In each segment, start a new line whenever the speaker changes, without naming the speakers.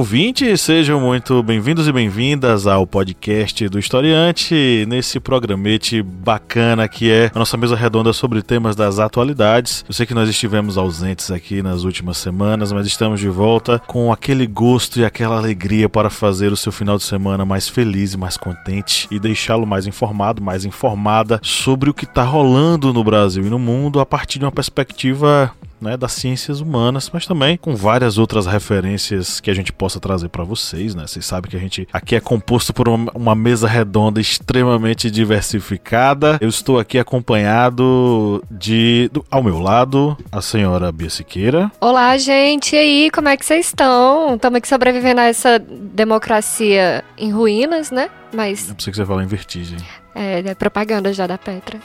Ouvintes, sejam muito bem-vindos e bem-vindas ao podcast do Historiante, nesse programete bacana que é a nossa mesa redonda sobre temas das atualidades. Eu sei que nós estivemos ausentes aqui nas últimas semanas, mas estamos de volta com aquele gosto e aquela alegria para fazer o seu final de semana mais feliz e mais contente e deixá-lo mais informado, mais informada sobre o que está rolando no Brasil e no mundo a partir de uma perspectiva né, das ciências humanas, mas também com várias outras referências que a gente possa trazer para vocês, né? Vocês sabem que a gente aqui é composto por uma, uma, mesa redonda extremamente diversificada. Eu estou aqui acompanhado de do, ao meu lado a senhora Bia Siqueira.
Olá, gente. E aí, como é que vocês estão? Estamos aqui sobrevivendo a essa democracia em ruínas, né?
Mas Eu pensei que você falar em vertigem.
É, é propaganda já da Petra.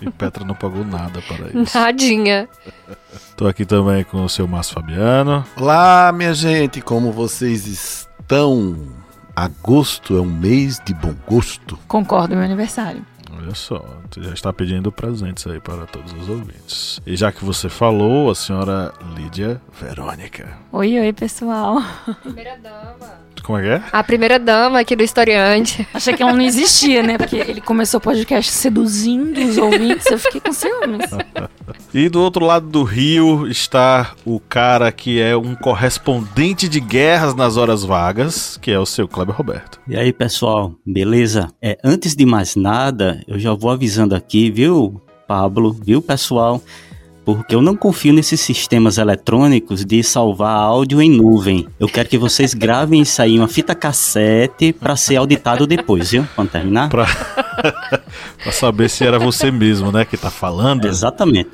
E Petra não pagou nada para isso.
Nadinha.
Tô aqui também com o seu Márcio Fabiano.
Olá, minha gente, como vocês estão? Agosto é um mês de bom gosto.
Concordo, meu aniversário.
Olha só, você já está pedindo presentes aí para todos os ouvintes. E já que você falou, a senhora Lídia Verônica.
Oi, oi, pessoal.
Primeira dama.
Como é que é?
A primeira dama aqui do historiante.
Achei que ela não existia, né? Porque ele começou o podcast seduzindo os ouvintes, eu fiquei com ciúmes.
e do outro lado do rio está o cara que é um correspondente de guerras nas horas vagas, que é o seu Kleber Roberto.
E aí, pessoal, beleza? É, antes de mais nada, eu já vou avisando aqui, viu, Pablo, viu, pessoal? porque eu não confio nesses sistemas eletrônicos de salvar áudio em nuvem. Eu quero que vocês gravem isso aí em uma fita cassete para ser auditado depois, viu? Quando terminar.
Pra... pra saber se era você mesmo, né, que tá falando.
Exatamente.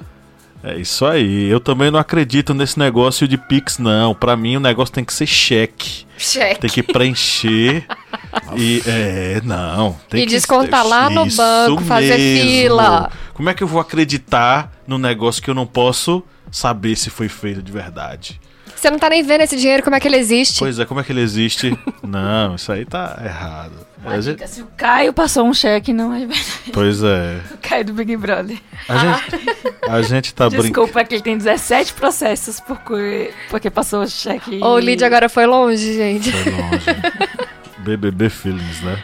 É isso aí. Eu também não acredito nesse negócio de Pix, não. Para mim, o negócio tem que ser cheque.
Cheque.
Tem que preencher. e, é, não.
Tem e que descontar lá no banco, fazer mesmo. fila.
Como é que eu vou acreditar no negócio que eu não posso saber se foi feito de verdade?
Você não tá nem vendo esse dinheiro, como é que ele existe?
Pois é, como é que ele existe? não, isso aí tá errado.
A dica, se o Caio passou um cheque, não é verdade.
Pois é.
O Caio do Big Brother.
A gente, a gente tá brincando.
Desculpa, é que ele tem 17 processos porque, porque passou o cheque.
Ô, o Lídia agora foi longe, gente.
Foi longe. BBB Feelings, né?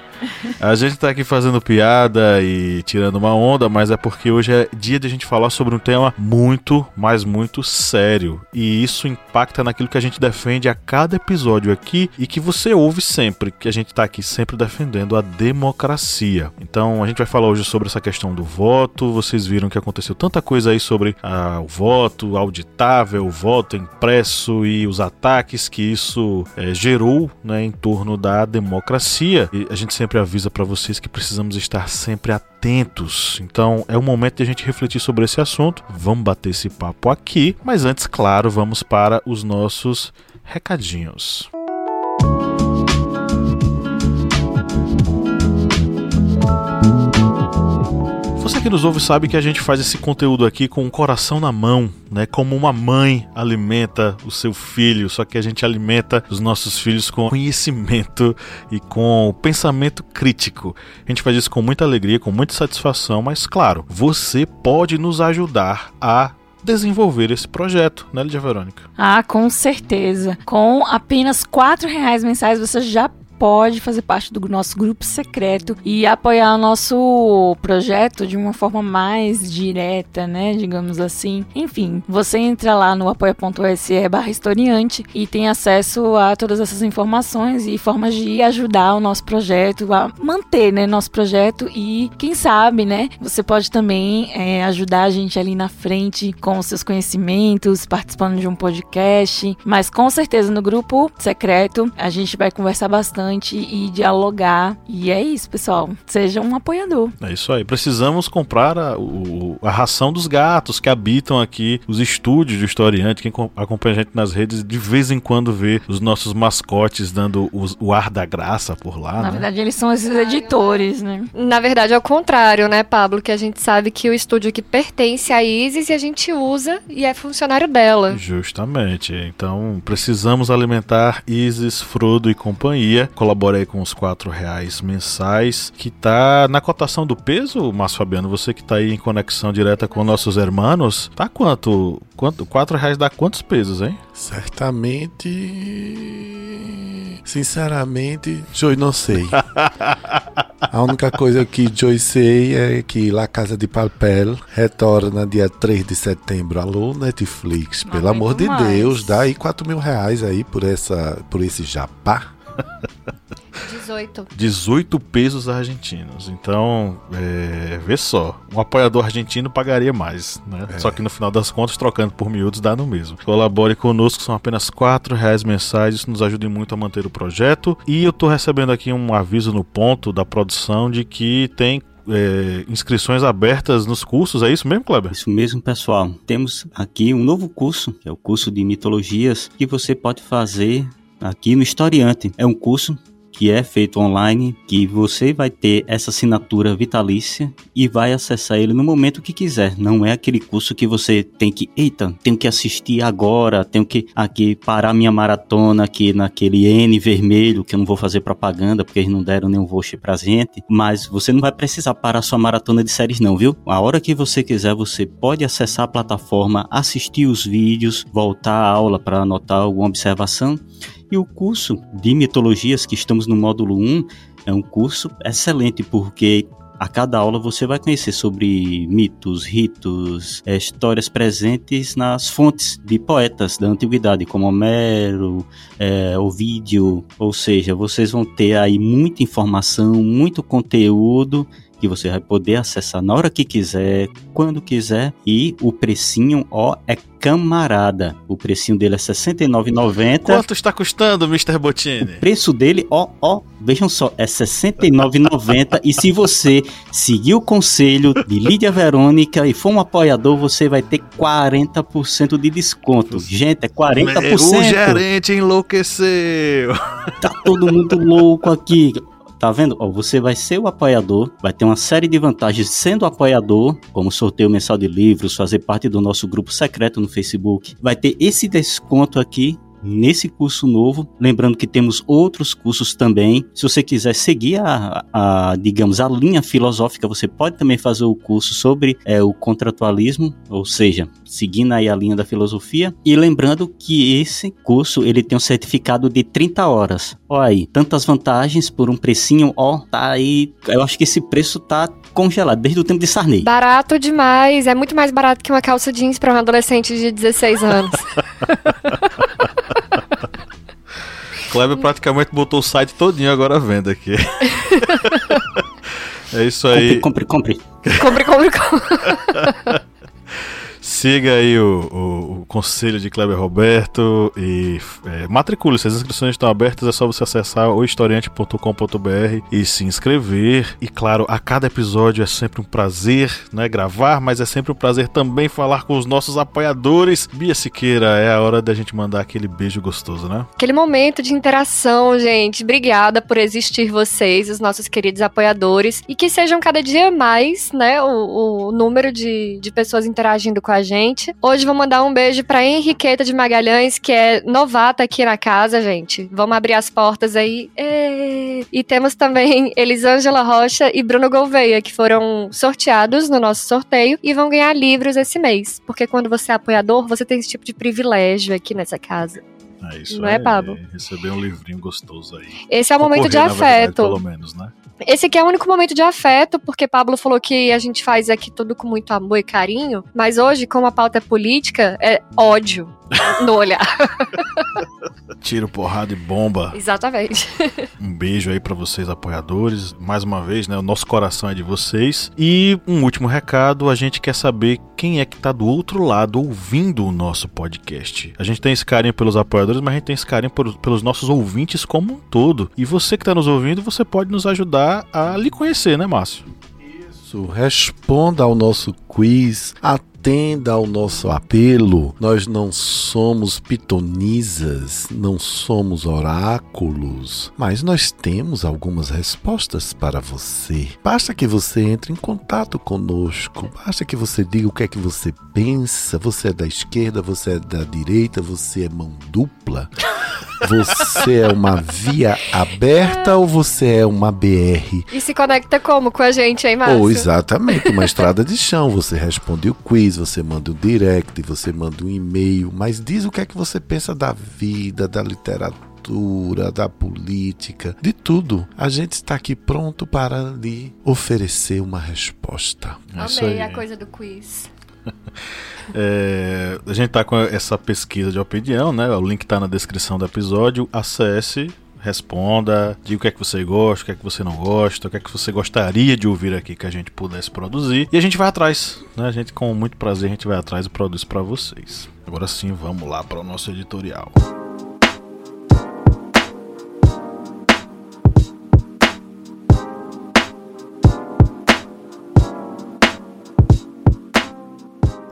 A gente tá aqui fazendo piada e tirando uma onda, mas é porque hoje é dia de a gente falar sobre um tema muito, mas muito sério. E isso impacta naquilo que a gente defende a cada episódio aqui e que você ouve sempre, que a gente tá aqui sempre defendendo a democracia. Então a gente vai falar hoje sobre essa questão do voto. Vocês viram que aconteceu tanta coisa aí sobre ah, o voto auditável, o voto impresso e os ataques que isso é, gerou né, em torno da democracia. E a gente sempre sempre avisa para vocês que precisamos estar sempre atentos. Então é o momento de a gente refletir sobre esse assunto. Vamos bater esse papo aqui, mas antes, claro, vamos para os nossos recadinhos. Que nos ouve sabe que a gente faz esse conteúdo aqui com o coração na mão, né? Como uma mãe alimenta o seu filho, só que a gente alimenta os nossos filhos com conhecimento e com pensamento crítico. A gente faz isso com muita alegria, com muita satisfação, mas claro, você pode nos ajudar a desenvolver esse projeto, né, Lidia Verônica?
Ah, com certeza. Com apenas quatro reais mensais você já pode fazer parte do nosso grupo secreto e apoiar o nosso projeto de uma forma mais direta, né? Digamos assim. Enfim, você entra lá no apoia.se barra historiante e tem acesso a todas essas informações e formas de ajudar o nosso projeto, a manter, né, nosso projeto e quem sabe, né? Você pode também é, ajudar a gente ali na frente com os seus conhecimentos, participando de um podcast, mas com certeza no grupo secreto a gente vai conversar bastante bastante e dialogar. E é isso, pessoal. Seja um apoiador.
É isso aí. Precisamos comprar a, o- a ração dos gatos que habitam aqui, os estúdios do historiante. Quem com- acompanha a gente nas redes, de vez em quando vê os nossos mascotes dando os- o ar da graça por lá.
Na
né?
verdade, eles são esses editores, né?
Na verdade, é o contrário, né, Pablo? Que a gente sabe que o estúdio aqui pertence à Isis e a gente usa e é funcionário dela.
Justamente. Então, precisamos alimentar Isis, Frodo e companhia. Colaborei com os quatro reais mensais, que tá na cotação do peso, Márcio Fabiano. Você que tá aí em conexão direta com nossos hermanos, tá quanto? quanto? Quatro reais dá quantos pesos, hein?
Certamente. Sinceramente, Joy não sei. A única coisa que Joy sei é que La Casa de Papel retorna dia 3 de setembro. Alô, Netflix, pelo amor de
mais.
Deus, dá aí 4 mil reais aí por, essa, por esse jabá.
18.
18 pesos argentinos. Então, é, vê só. Um apoiador argentino pagaria mais, né? Só que no final das contas, trocando por miúdos, dá no mesmo. Colabore conosco, são apenas 4 reais mensais. Isso nos ajuda muito a manter o projeto. E eu tô recebendo aqui um aviso no ponto da produção de que tem é, inscrições abertas nos cursos. É isso mesmo, Kleber?
Isso mesmo, pessoal. Temos aqui um novo curso, que é o curso de mitologias, que você pode fazer aqui no Historiante. É um curso que é feito online, que você vai ter essa assinatura vitalícia e vai acessar ele no momento que quiser. Não é aquele curso que você tem que, eita, tenho que assistir agora, tenho que aqui parar minha maratona aqui naquele N vermelho, que eu não vou fazer propaganda porque eles não deram nenhum voucher pra gente, mas você não vai precisar parar sua maratona de séries não, viu? A hora que você quiser, você pode acessar a plataforma, assistir os vídeos, voltar à aula para anotar alguma observação e o curso de mitologias que estamos no módulo 1 é um curso excelente porque a cada aula você vai conhecer sobre mitos, ritos, eh, histórias presentes nas fontes de poetas da antiguidade, como Homero, eh, Ovídio. Ou seja, vocês vão ter aí muita informação, muito conteúdo que você vai poder acessar na hora que quiser, quando quiser. E o precinho, ó, é camarada. O precinho dele é R$ 69,90.
Quanto está custando, Mr.
O
Bottini?
preço dele, ó, ó, vejam só, é R$ 69,90 e se você seguir o conselho de Lídia Verônica e for um apoiador, você vai ter 40% de desconto. Gente, é 40%.
O gerente enlouqueceu.
Tá todo mundo louco aqui. Tá vendo? Ó, você vai ser o apoiador, vai ter uma série de vantagens sendo apoiador, como sorteio mensal de livros, fazer parte do nosso grupo secreto no Facebook. Vai ter esse desconto aqui nesse curso novo. Lembrando que temos outros cursos também. Se você quiser seguir a, a, digamos, a linha filosófica, você pode também fazer o curso sobre é, o contratualismo, ou seja, seguindo aí a linha da filosofia. E lembrando que esse curso ele tem um certificado de 30 horas. Olha aí, tantas vantagens por um precinho, ó, tá aí. Eu acho que esse preço tá congelado desde o tempo de Sarney.
Barato demais. É muito mais barato que uma calça jeans pra um adolescente de 16 anos.
Kleber praticamente botou o site todinho agora à venda aqui. é isso aí.
Compre, compre, compre.
compre, compre, compre.
Siga aí o, o- o conselho de Kleber Roberto e é, matricule-se. As inscrições estão abertas, é só você acessar o historiante.com.br e se inscrever. E claro, a cada episódio é sempre um prazer né, gravar, mas é sempre um prazer também falar com os nossos apoiadores. Bia Siqueira, é a hora da gente mandar aquele beijo gostoso, né?
Aquele momento de interação, gente. Obrigada por existir vocês, os nossos queridos apoiadores. E que sejam cada dia mais, né, o, o número de, de pessoas interagindo com a gente. Hoje vou mandar um beijo pra Henriqueta de Magalhães, que é novata aqui na casa, gente. Vamos abrir as portas aí. E temos também Elisângela Rocha e Bruno Gouveia, que foram sorteados no nosso sorteio e vão ganhar livros esse mês. Porque quando você é apoiador, você tem esse tipo de privilégio aqui nessa casa.
É isso
Não é, Pablo?
Receber um livrinho gostoso aí.
Esse é o momento de
na verdade,
afeto.
pelo menos, né?
Esse aqui é o único momento de afeto, porque Pablo falou que a gente faz aqui tudo com muito amor e carinho, mas hoje, como a pauta é política, é ódio no olhar.
Tiro, porrada e bomba.
Exatamente.
Um beijo aí pra vocês, apoiadores. Mais uma vez, né? O nosso coração é de vocês. E um último recado: a gente quer saber quem é que tá do outro lado ouvindo o nosso podcast. A gente tem esse carinho pelos apoiadores, mas a gente tem esse carinho por- pelos nossos ouvintes como um todo. E você que tá nos ouvindo, você pode nos ajudar a lhe conhecer, né, Márcio?
Isso, responda ao nosso quiz, atenda ao nosso apelo. Nós não somos pitonisas, não somos oráculos, mas nós temos algumas respostas para você. Basta que você entre em contato conosco, basta que você diga o que é que você pensa. Você é da esquerda, você é da direita, você é mão dupla. Você é uma via aberta ou você é uma BR?
E se conecta como com a gente, hein, Márcio?
Ou exatamente, uma estrada de chão. Você responde o quiz, você manda um direct, você manda um e-mail, mas diz o que é que você pensa da vida, da literatura, da política, de tudo. A gente está aqui pronto para lhe oferecer uma resposta.
É
Amei
aí.
a coisa do quiz.
É, a gente tá com essa pesquisa de opinião, né? O link tá na descrição do episódio. Acesse, responda, diga o que é que você gosta, o que é que você não gosta, o que é que você gostaria de ouvir aqui que a gente pudesse produzir. E a gente vai atrás, né? A gente, com muito prazer, a gente vai atrás e produz para vocês. Agora sim, vamos lá para o nosso editorial.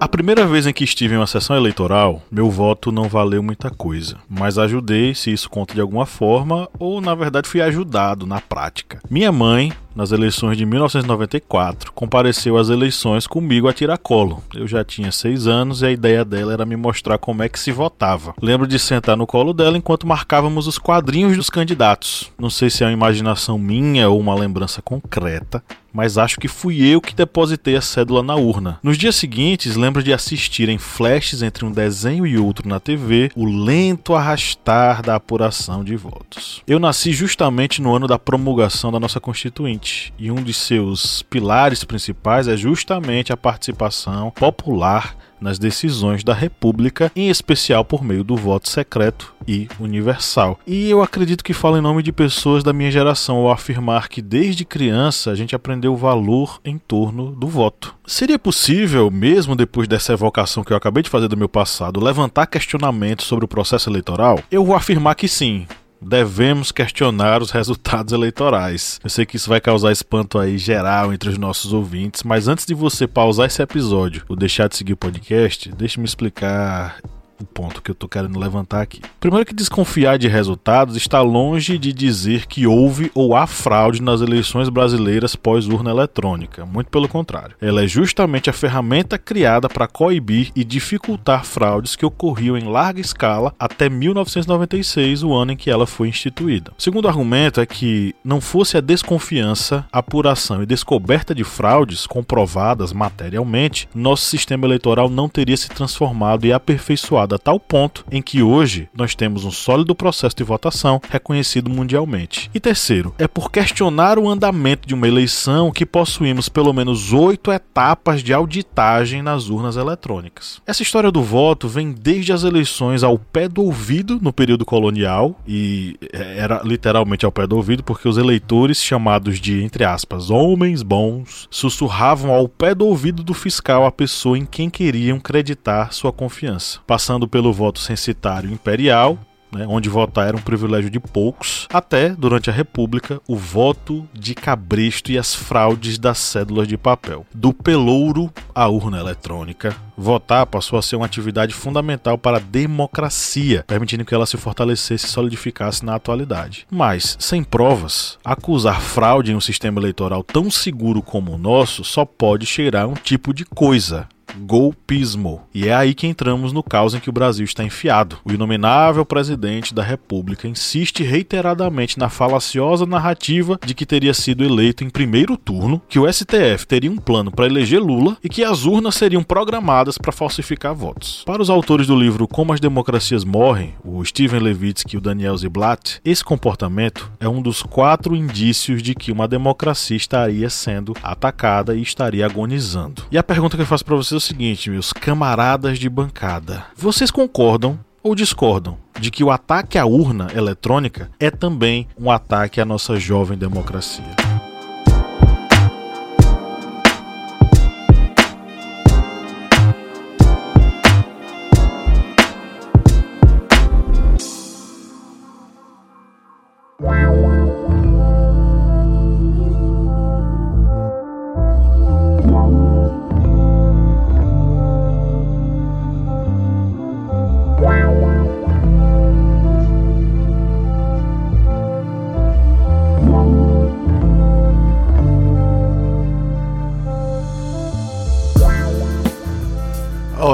A primeira vez em que estive em uma sessão eleitoral, meu voto não valeu muita coisa, mas ajudei, se isso conta de alguma forma, ou na verdade fui ajudado na prática. Minha mãe, nas eleições de 1994, compareceu às eleições comigo a tiracolo. Eu já tinha seis anos e a ideia dela era me mostrar como é que se votava. Lembro de sentar no colo dela enquanto marcávamos os quadrinhos dos candidatos. Não sei se é uma imaginação minha ou uma lembrança concreta, mas acho que fui eu que depositei a cédula na urna. Nos dias seguintes, lembro de assistir em flashes entre um desenho e outro na TV o lento arrastar da apuração de votos. Eu nasci justamente no ano da promulgação da nossa Constituinte, e um de seus pilares principais é justamente a participação popular nas decisões da República, em especial por meio do voto secreto e universal. E eu acredito que falo em nome de pessoas da minha geração ao afirmar que desde criança a gente aprendeu o valor em torno do voto. Seria possível, mesmo depois dessa evocação que eu acabei de fazer do meu passado, levantar questionamentos sobre o processo eleitoral? Eu vou afirmar que sim devemos questionar os resultados eleitorais. Eu sei que isso vai causar espanto aí geral entre os nossos ouvintes, mas antes de você pausar esse episódio ou deixar de seguir o podcast, deixe-me explicar o ponto que eu tô querendo levantar aqui. Primeiro que desconfiar de resultados está longe de dizer que houve ou há fraude nas eleições brasileiras pós-urna eletrônica. Muito pelo contrário. Ela é justamente a ferramenta criada para coibir e dificultar fraudes que ocorriam em larga escala até 1996, o ano em que ela foi instituída. O segundo argumento é que não fosse a desconfiança, apuração e descoberta de fraudes comprovadas materialmente, nosso sistema eleitoral não teria se transformado e aperfeiçoado a tal ponto em que hoje nós temos um sólido processo de votação reconhecido mundialmente. E terceiro, é por questionar o andamento de uma eleição que possuímos pelo menos oito etapas de auditagem nas urnas eletrônicas. Essa história do voto vem desde as eleições ao pé do ouvido no período colonial, e era literalmente ao pé do ouvido porque os eleitores, chamados de, entre aspas, homens bons, sussurravam ao pé do ouvido do fiscal a pessoa em quem queriam creditar sua confiança, passando pelo voto censitário imperial, né, onde votar era um privilégio de poucos, até, durante a República, o voto de cabresto e as fraudes das cédulas de papel. Do pelouro à urna eletrônica, votar passou a ser uma atividade fundamental para a democracia, permitindo que ela se fortalecesse e solidificasse na atualidade. Mas, sem provas, acusar fraude em um sistema eleitoral tão seguro como o nosso só pode cheirar um tipo de coisa golpismo. E é aí que entramos no caos em que o Brasil está enfiado. O inominável presidente da República insiste reiteradamente na falaciosa narrativa de que teria sido eleito em primeiro turno, que o STF teria um plano para eleger Lula e que as urnas seriam programadas para falsificar votos. Para os autores do livro Como as Democracias Morrem, o Steven Levitsky e o Daniel Ziblatt, esse comportamento é um dos quatro indícios de que uma democracia estaria sendo atacada e estaria agonizando. E a pergunta que eu faço para vocês o seguinte, meus camaradas de bancada: vocês concordam ou discordam de que o ataque à urna eletrônica é também um ataque à nossa jovem democracia.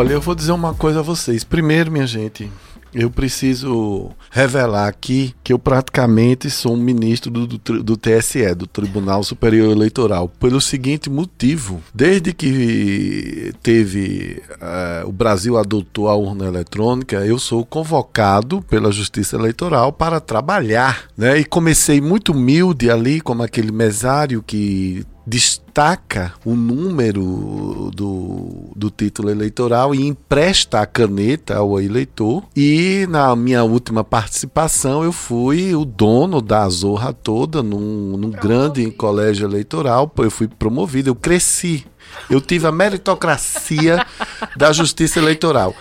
Olha, eu vou dizer uma coisa a vocês. Primeiro, minha gente, eu preciso revelar aqui que eu praticamente sou um ministro do, do, do, TSE, do Tribunal Superior Eleitoral, pelo seguinte motivo: desde que teve uh, o Brasil adotou a urna eletrônica, eu sou convocado pela Justiça Eleitoral para trabalhar, né? E comecei muito humilde ali, como aquele mesário que destaca o número do, do título eleitoral e empresta a caneta ao eleitor. E na minha última participação, eu fui o dono da zorra toda num, num grande colégio eleitoral. Eu fui promovido, eu cresci. Eu tive a meritocracia da justiça eleitoral.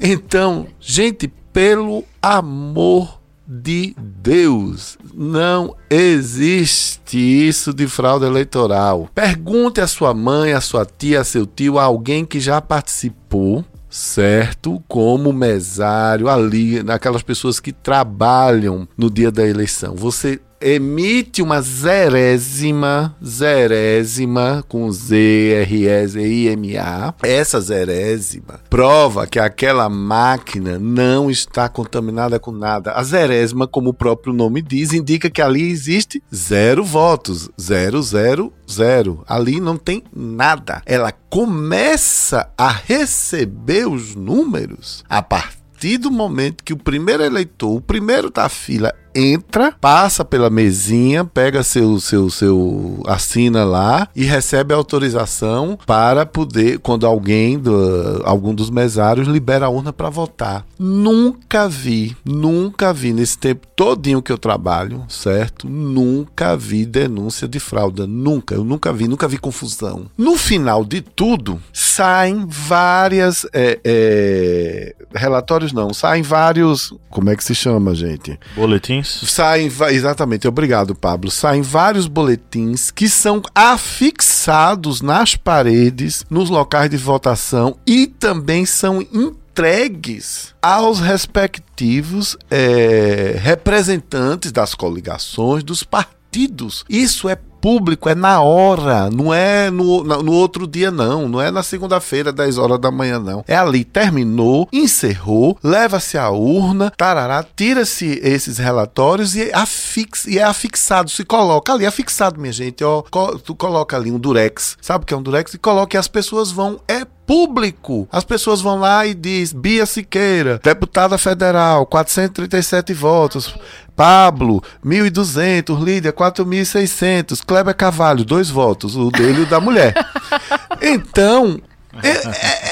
Então, gente, pelo amor de Deus. Não existe isso de fraude eleitoral. Pergunte à sua mãe, à sua tia, a seu tio, a alguém que já participou certo? Como mesário ali, naquelas pessoas que trabalham no dia da eleição. Você emite uma zerésima, zerésima, com Z, R, Z, I, M, A. Essa zerésima prova que aquela máquina não está contaminada com nada. A zerésima, como o próprio nome diz, indica que ali existe zero votos. Zero, zero, zero. Ali não tem nada. Ela começa a receber os números a partir do momento que o primeiro eleitor, o primeiro da fila, entra, passa pela mesinha, pega seu, seu, seu, assina lá e recebe autorização para poder, quando alguém, do, algum dos mesários, libera a urna para votar. Nunca vi, nunca vi nesse tempo todinho que eu trabalho, certo? Nunca vi denúncia de fraude, nunca, eu nunca vi, nunca vi confusão. No final de tudo, saem várias é, é, relatórios não, saem vários, como é que se chama, gente?
Boletins?
Saem, exatamente, obrigado, Pablo. Saem vários boletins que são afixados nas paredes, nos locais de votação e também são entregues aos respectivos é, representantes das coligações, dos partidos. Isso é público é na hora, não é no, no outro dia, não. Não é na segunda-feira, 10 horas da manhã, não. É ali, terminou, encerrou, leva-se a urna, tarará, tira-se esses relatórios e, afix, e é afixado, se coloca ali, afixado, minha gente, ó. Tu coloca ali um durex, sabe o que é um durex? E coloca e as pessoas vão, é público. As pessoas vão lá e diz Bia Siqueira, deputada federal, 437 votos. Pablo, 1.200. Lídia, 4.600. Kleber Cavalho, dois votos. O dele e o da mulher. Então, é, é,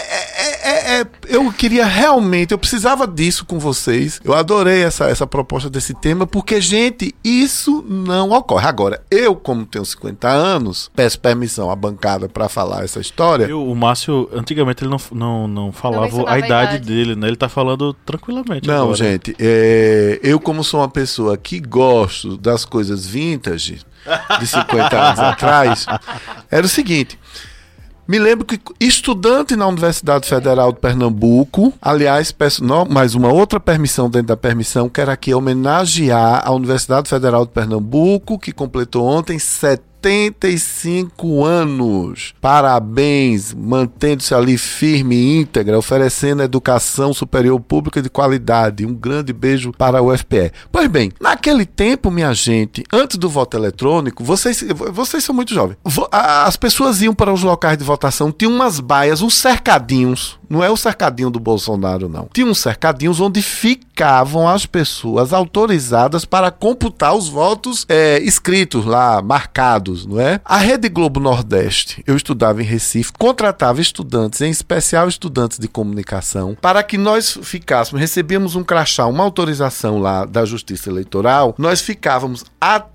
eu queria realmente, eu precisava disso com vocês. Eu adorei essa, essa proposta desse tema, porque, gente, isso não ocorre. Agora, eu, como tenho 50 anos, peço permissão à bancada para falar essa história.
Eu, o Márcio, antigamente ele não, não, não falava não a, idade idade dele, né? Ele tá falando tranquilamente.
Não,
agora.
gente, é, eu, como sou uma pessoa que gosto das coisas vintage, de 50 anos atrás, era o seguinte. Me lembro que estudante na Universidade Federal de Pernambuco, aliás, peço não, mais uma outra permissão dentro da permissão, quero aqui homenagear a Universidade Federal de Pernambuco, que completou ontem 70 75 anos. Parabéns, mantendo-se ali firme e íntegra, oferecendo educação superior pública de qualidade. Um grande beijo para o UFPE. Pois bem, naquele tempo, minha gente, antes do voto eletrônico, vocês, vocês são muito jovens. As pessoas iam para os locais de votação, tinham umas baias, uns cercadinhos Não é o cercadinho do Bolsonaro, não. Tinha uns cercadinhos onde ficavam as pessoas autorizadas para computar os votos é, escritos lá, marcados, não é? A Rede Globo Nordeste, eu estudava em Recife, contratava estudantes, em especial estudantes de comunicação, para que nós ficássemos, recebíamos um crachá, uma autorização lá da Justiça Eleitoral, nós ficávamos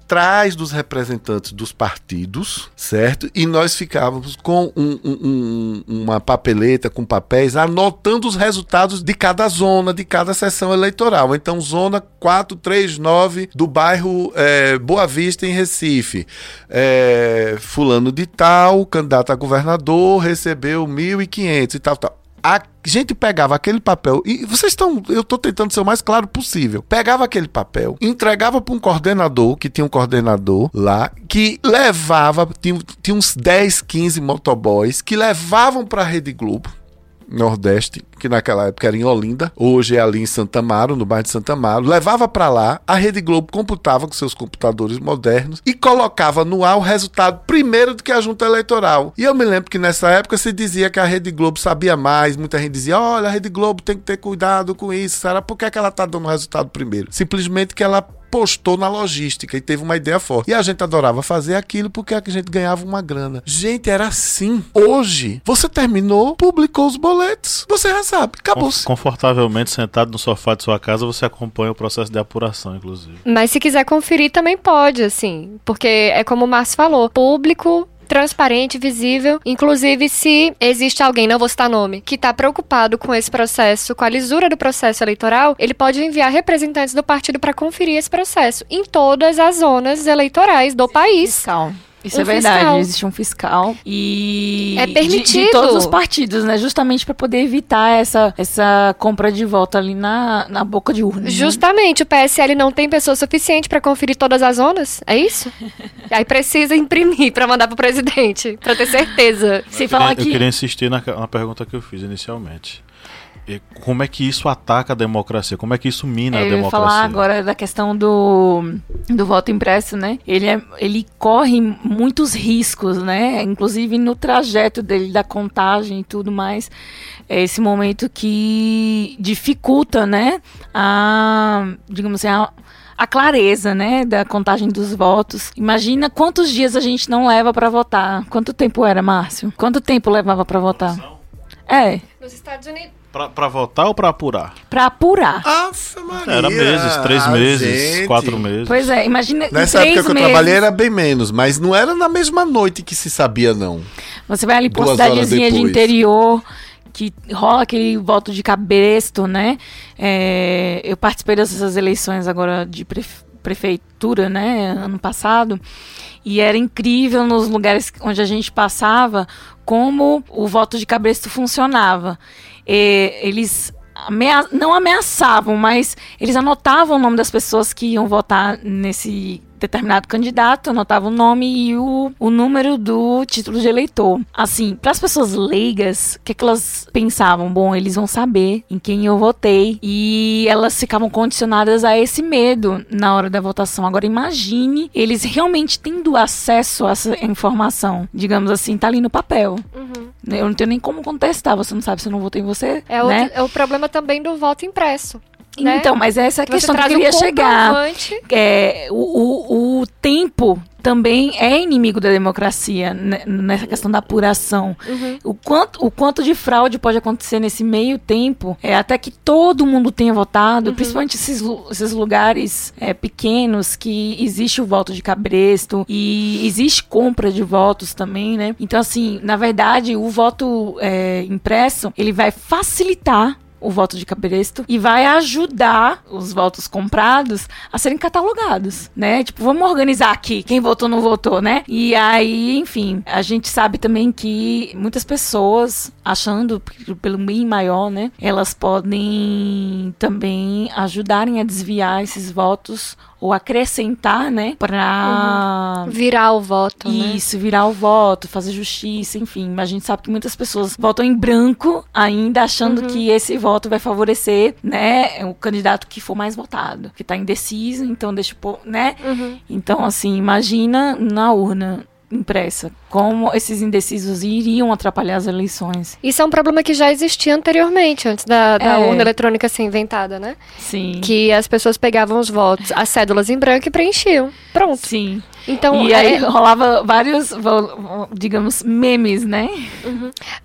atrás dos representantes dos partidos, certo? E nós ficávamos com um, um, um, uma papeleta com papéis anotando os resultados de cada zona, de cada sessão eleitoral. Então, zona 439 do bairro é, Boa Vista, em Recife. É, fulano de tal, candidato a governador, recebeu 1.500 e tal, tal a gente pegava aquele papel e vocês estão, eu estou tentando ser o mais claro possível. Pegava aquele papel, entregava para um coordenador, que tinha um coordenador lá, que levava, tinha, tinha uns 10, 15 motoboys que levavam para a Rede Globo Nordeste, que naquela época era em Olinda, hoje é ali em Santa Amaro, no bairro de Santa Amaro, levava para lá, a Rede Globo computava com seus computadores modernos e colocava no ar o resultado primeiro do que a junta eleitoral. E eu me lembro que nessa época se dizia que a Rede Globo sabia mais, muita gente dizia: olha, a Rede Globo tem que ter cuidado com isso, será por que, é que ela tá dando o resultado primeiro? Simplesmente que ela postou na logística e teve uma ideia forte. E a gente adorava fazer aquilo porque a gente ganhava uma grana. Gente, era assim. Hoje, você terminou, publicou os boletos, você já sabe, acabou. -se.
Confortavelmente sentado no sofá de sua casa, você acompanha o processo de apuração, inclusive.
Mas se quiser conferir, também pode, assim. Porque é como o Márcio falou, público transparente, visível. Inclusive, se existe alguém, não vou citar nome, que está preocupado com esse processo, com a lisura do processo eleitoral, ele pode enviar representantes do partido para conferir esse processo em todas as zonas eleitorais do país.
Fiscal. Isso um é verdade, fiscal. existe um fiscal e
é permitido
de, de todos os partidos, né? Justamente para poder evitar essa, essa compra de voto ali na, na boca de urna. Né?
Justamente, né? o PSL não tem pessoa suficiente para conferir todas as zonas, é isso? Aí precisa imprimir para mandar pro presidente, para ter certeza.
Se falar que eu queria insistir na, na pergunta que eu fiz inicialmente como é que isso ataca a democracia? Como é que isso mina
é,
a democracia?
Eu ia falar agora da questão do, do voto impresso, né? Ele, é, ele corre muitos riscos, né? Inclusive no trajeto dele, da contagem e tudo mais. É esse momento que dificulta, né? A, digamos assim, a, a clareza, né, da contagem dos votos. Imagina quantos dias a gente não leva para votar. Quanto tempo era, Márcio? Quanto tempo levava para votar? É.
Nos Estados Unidos
Pra, pra votar ou pra apurar?
Pra apurar.
Aff, Maria.
Era meses, três meses, gente. quatro meses.
Pois é, imagina.
Nessa época que eu trabalhei era bem menos, mas não era na mesma noite que se sabia, não.
Você vai ali pra uma cidadezinha de interior que rola aquele voto de cabresto, né? É, eu participei dessas eleições agora de prefeitura, né? Ano passado. E era incrível nos lugares onde a gente passava como o voto de cabresto funcionava. E, eles amea não ameaçavam, mas eles anotavam o nome das pessoas que iam votar nesse determinado candidato, anotava o nome e o, o número do título de eleitor. Assim, para as pessoas leigas, o que, é que elas pensavam? Bom, eles vão saber em quem eu votei e elas ficavam condicionadas a esse medo na hora da votação. Agora imagine eles realmente tendo acesso a essa informação, digamos assim, tá ali no papel. Uhum. Eu não tenho nem como contestar, você não sabe se eu não votei em você.
É,
né?
o, é o problema também do voto impresso. Né?
Então, mas essa é a questão que eu queria chegar. É, o, o, o tempo também é inimigo da democracia né, nessa questão da apuração. Uhum. O, quanto, o quanto de fraude pode acontecer nesse meio tempo, é, até que todo mundo tenha votado, uhum. principalmente esses, esses lugares é, pequenos que existe o voto de cabresto e existe compra de votos também, né? Então, assim, na verdade, o voto é, impresso, ele vai facilitar o voto de cabresto e vai ajudar os votos comprados a serem catalogados, né? Tipo, vamos organizar aqui quem votou não votou, né? E aí, enfim, a gente sabe também que muitas pessoas achando pelo bem maior, né? Elas podem também ajudarem a desviar esses votos ou acrescentar, né, para
uhum. virar o voto,
né? Isso, né? virar o voto, fazer justiça, enfim. Mas a gente sabe que muitas pessoas votam em branco ainda achando uhum. que esse voto vai favorecer, né, o candidato que for mais votado, que tá indeciso, então deixa, né? Uhum. Então assim, imagina na urna impressa. Como esses indecisos iriam atrapalhar as eleições.
Isso é um problema que já existia anteriormente, antes da, da
É.
urna eletrônica ser inventada, né?
Sim.
Que as pessoas pegavam os votos, as cédulas em branco e preenchiam. Pronto.
Sim.
Então,
e aí
é,
rolava vários, digamos, memes, né?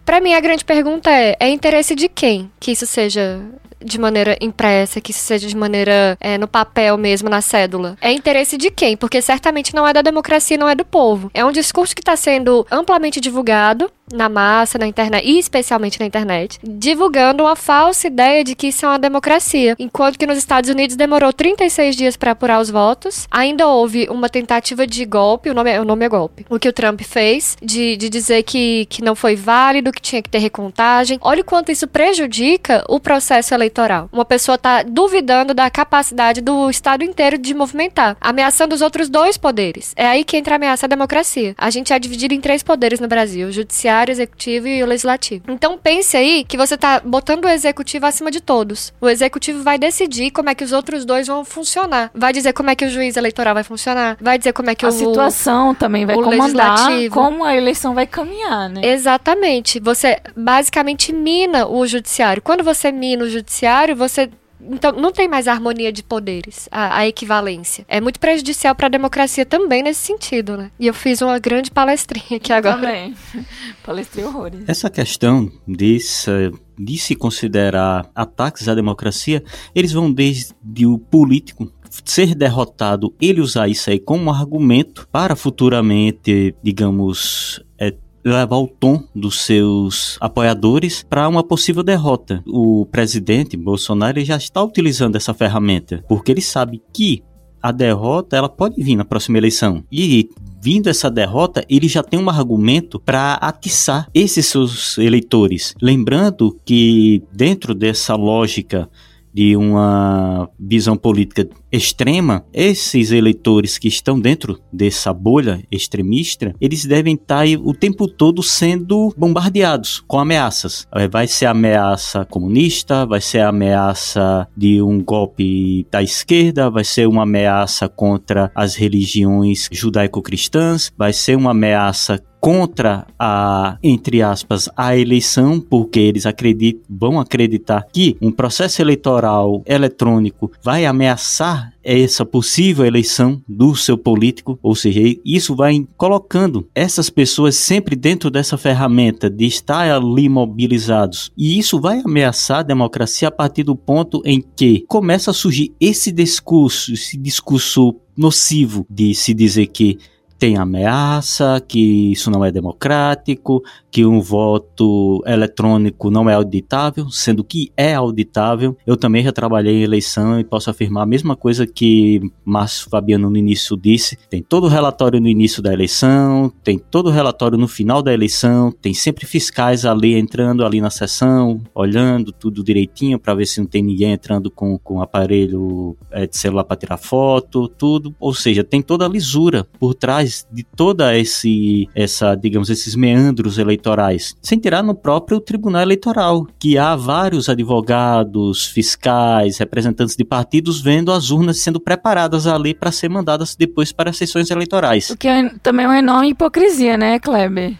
Pra mim, a grande pergunta é: é interesse de quem que isso seja de maneira impressa, que isso seja de maneira é, no papel mesmo, na cédula? É interesse de quem? Porque certamente não é da democracia, não é do povo. É um discurso que está sendo amplamente divulgado na massa, na internet, e especialmente na internet, divulgando uma falsa ideia de que isso é uma democracia. Enquanto que nos Estados Unidos demorou 36 dias para apurar os votos, ainda houve uma tentativa de golpe, o nome é, o nome é golpe, o que o Trump fez, de, de dizer que, que não foi válido, que tinha que ter recontagem. Olha o quanto isso prejudica o processo eleitoral. Uma pessoa tá duvidando da capacidade do Estado inteiro de movimentar, ameaçando os outros dois poderes. É aí que entra a ameaça à democracia. A gente é dividido em três poderes no Brasil: o judiciário, o executivo e o legislativo. Então pense aí que você tá botando o executivo acima de todos. O executivo vai decidir como é que os outros dois vão funcionar. Vai dizer como é que o juiz eleitoral vai funcionar. Vai dizer como é que
a
o
situação também vai comandar como a eleição vai caminhar, né?
Exatamente. Você basicamente mina o judiciário. Quando você mina o judiciário, você. Então, não tem mais harmonia de poderes, a, a equivalência. É muito prejudicial para a democracia também nesse sentido, né? E eu fiz uma grande palestrinha aqui agora.
Também. Palestrei horrores.
Essa questão de se, de se considerar ataques à democracia, eles vão desde o político ser derrotado, ele usar isso aí como argumento para futuramente, digamos, é, levar o tom dos seus apoiadores para uma possível derrota. O presidente Bolsonaro já está utilizando essa ferramenta, porque ele sabe que a derrota ela pode vir na próxima eleição. E vindo essa derrota, ele já tem um argumento para atiçar esses seus eleitores. Lembrando que dentro dessa lógica de uma visão política extrema, esses eleitores que estão dentro dessa bolha extremista, eles devem estar aí o tempo todo sendo bombardeados com ameaças. Eh, Vai ser ameaça comunista, vai ser ameaça de um golpe da esquerda, vai ser uma ameaça contra as religiões judaico-cristãs, vai ser uma ameaça contra a, entre aspas, a eleição, porque eles acreditam, vão acreditar que um processo eleitoral eletrônico vai ameaçar essa possível eleição do seu político, ou seja, isso vai colocando essas pessoas sempre dentro dessa ferramenta de estar ali mobilizados. E isso vai ameaçar a democracia a partir do ponto em que começa a surgir esse discurso, esse discurso nocivo de se dizer que tem ameaça, que isso não é democrático, que um voto eletrônico não é auditável, sendo que é auditável. Eu também já trabalhei em eleição e posso afirmar a mesma coisa que Márcio Fabiano no início disse. Tem todo o relatório no início da eleição, tem todo o relatório no final da eleição, tem sempre fiscais ali entrando ali na sessão, olhando tudo direitinho para ver se não tem ninguém entrando com, com aparelho é, de celular para tirar foto, tudo. Ou seja, tem toda a lisura por trás de toda esse essa, digamos, esses meandros eleitorais, sem tirar no próprio Tribunal Eleitoral, que há vários advogados, fiscais, representantes de partidos vendo as urnas sendo preparadas ali para ser mandadas depois para as sessões eleitorais.
O que é também uma enorme hipocrisia, né, Kleber?